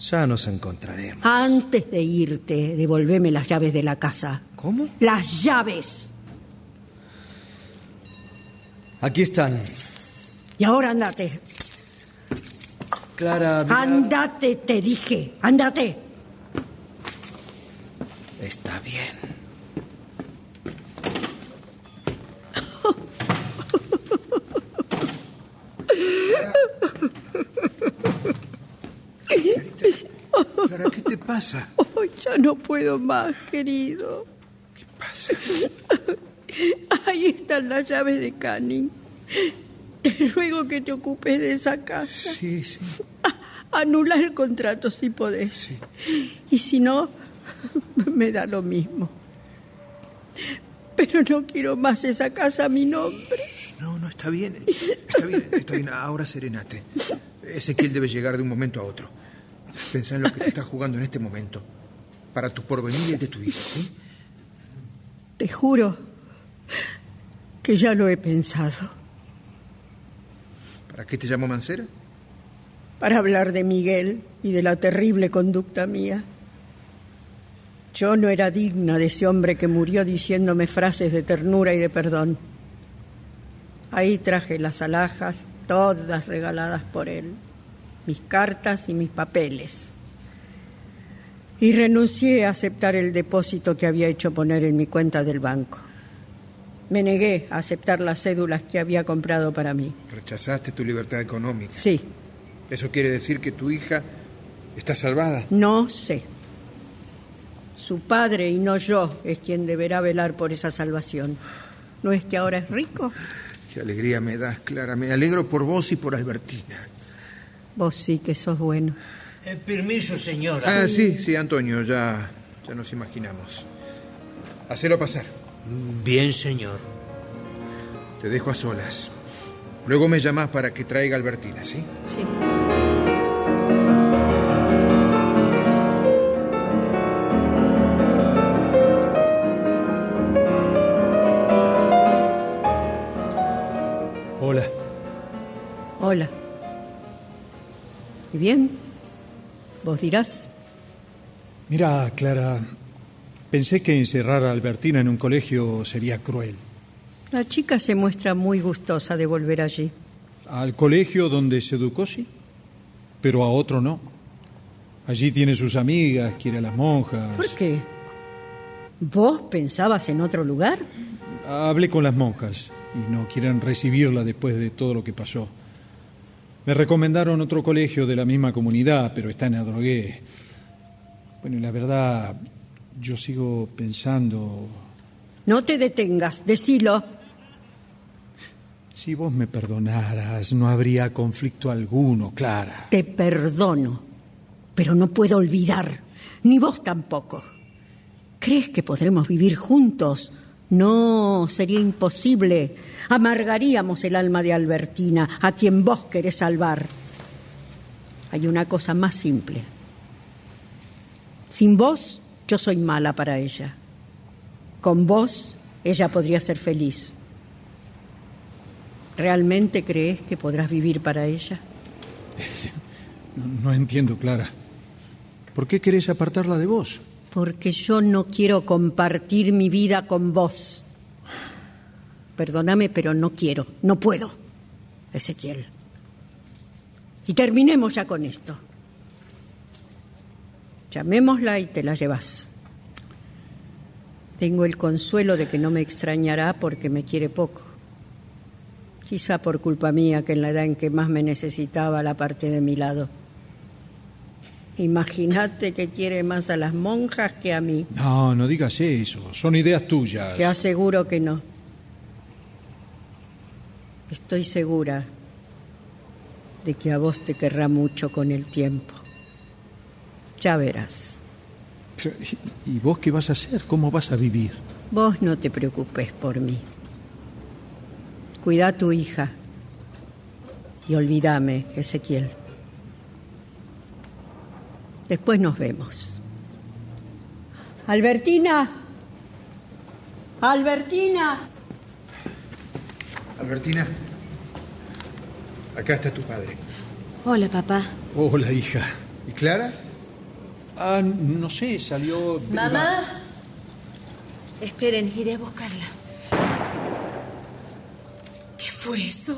Ya nos encontraremos. Antes de irte, devolveme las llaves de la casa. ¿Cómo? Las llaves. Aquí están. Y ahora andate. Clara, mira- Andate, te dije. Andate. Está bien. Clara, ¿qué te pasa? Oh, ya no puedo más, querido. ¿Qué pasa? Ahí están las llaves de Canning. Te ruego que te ocupes de esa casa. Sí, sí. Anula el contrato si podés. Y si no, me da lo mismo. Pero no quiero más esa casa a mi nombre. No, no, está bien. Está bien, está bien. Ahora serenate. Ezequiel debe llegar de un momento a otro. Pensá en lo que te estás jugando en este momento. Para tu porvenir y el de tu hija, ¿sí? Te juro que ya lo he pensado. ¿Para qué te llamo Mancera? Para hablar de Miguel y de la terrible conducta mía. Yo no era digna de ese hombre que murió diciéndome frases de ternura y de perdón. Ahí traje las alhajas, todas regaladas por él, mis cartas y mis papeles. Y renuncié a aceptar el depósito que había hecho poner en mi cuenta del banco. Me negué a aceptar las cédulas que había comprado para mí. Rechazaste tu libertad económica. Sí, ¿Eso quiere decir que tu hija está salvada? no sé. Su padre y no yo es quien deberá velar por esa salvación. ¿No es que ahora es rico? Qué alegría me das, Clara. Me alegro por vos y por Albertina. Vos sí que sos bueno. Eh, permiso, señora. Ah, sí, sí, Antonio, ya, ya nos imaginamos. Hacelo pasar. Bien, señor. Te dejo a solas. Luego me llamas para que traiga a Albertina, ¿sí? Sí. Bien? ¿Vos dirás? Mira, Clara, pensé que encerrar a Albertina en un colegio sería cruel. La chica se muestra muy gustosa de volver allí. Al colegio donde se educó, sí, pero a otro no. Allí tiene sus amigas, quiere a las monjas. ¿Por qué? ¿Vos pensabas en otro lugar? Hablé con las monjas y no quieren recibirla después de todo lo que pasó. Me recomendaron otro colegio de la misma comunidad, pero está en Adrogué. Bueno, y la verdad, yo sigo pensando, No te detengas, decilo. si vos me perdonaras, no habría conflicto alguno, Clara. Te perdono, pero no puedo olvidar, ni vos tampoco. ¿Crees que podremos vivir juntos? No, sería imposible. Amargaríamos el alma de Albertina, a quien vos querés salvar. Hay una cosa más simple. Sin vos, yo soy mala para ella. Con vos, ella podría ser feliz. ¿Realmente crees que podrás vivir para ella? (laughs) No, no entiendo, Clara. ¿Por qué querés apartarla de vos? Porque yo no quiero compartir mi vida con vos. Perdóname, pero no quiero, no puedo, Ezequiel. Y terminemos ya con esto. Llamémosla y te la llevas. Tengo el consuelo de que no me extrañará porque me quiere poco. Quizá por culpa mía que en la edad en que más me necesitaba la parte de mi lado. Imagínate que quiere más a las monjas que a mí. No, no digas eso. Son ideas tuyas. Te aseguro que no. Estoy segura de que a vos te querrá mucho con el tiempo. Ya verás. Pero, ¿y- ¿Y vos qué vas a hacer? ¿Cómo vas a vivir? Vos no te preocupes por mí. Cuida a tu hija. Y olvídame, Ezequiel. Después nos vemos. Albertina. Albertina. Albertina, acá está tu padre. Hola, papá. Hola, hija. ¿Y Clara? Ah, no sé, salió... Mamá. Esperen, iré a buscarla. ¿Qué fue eso?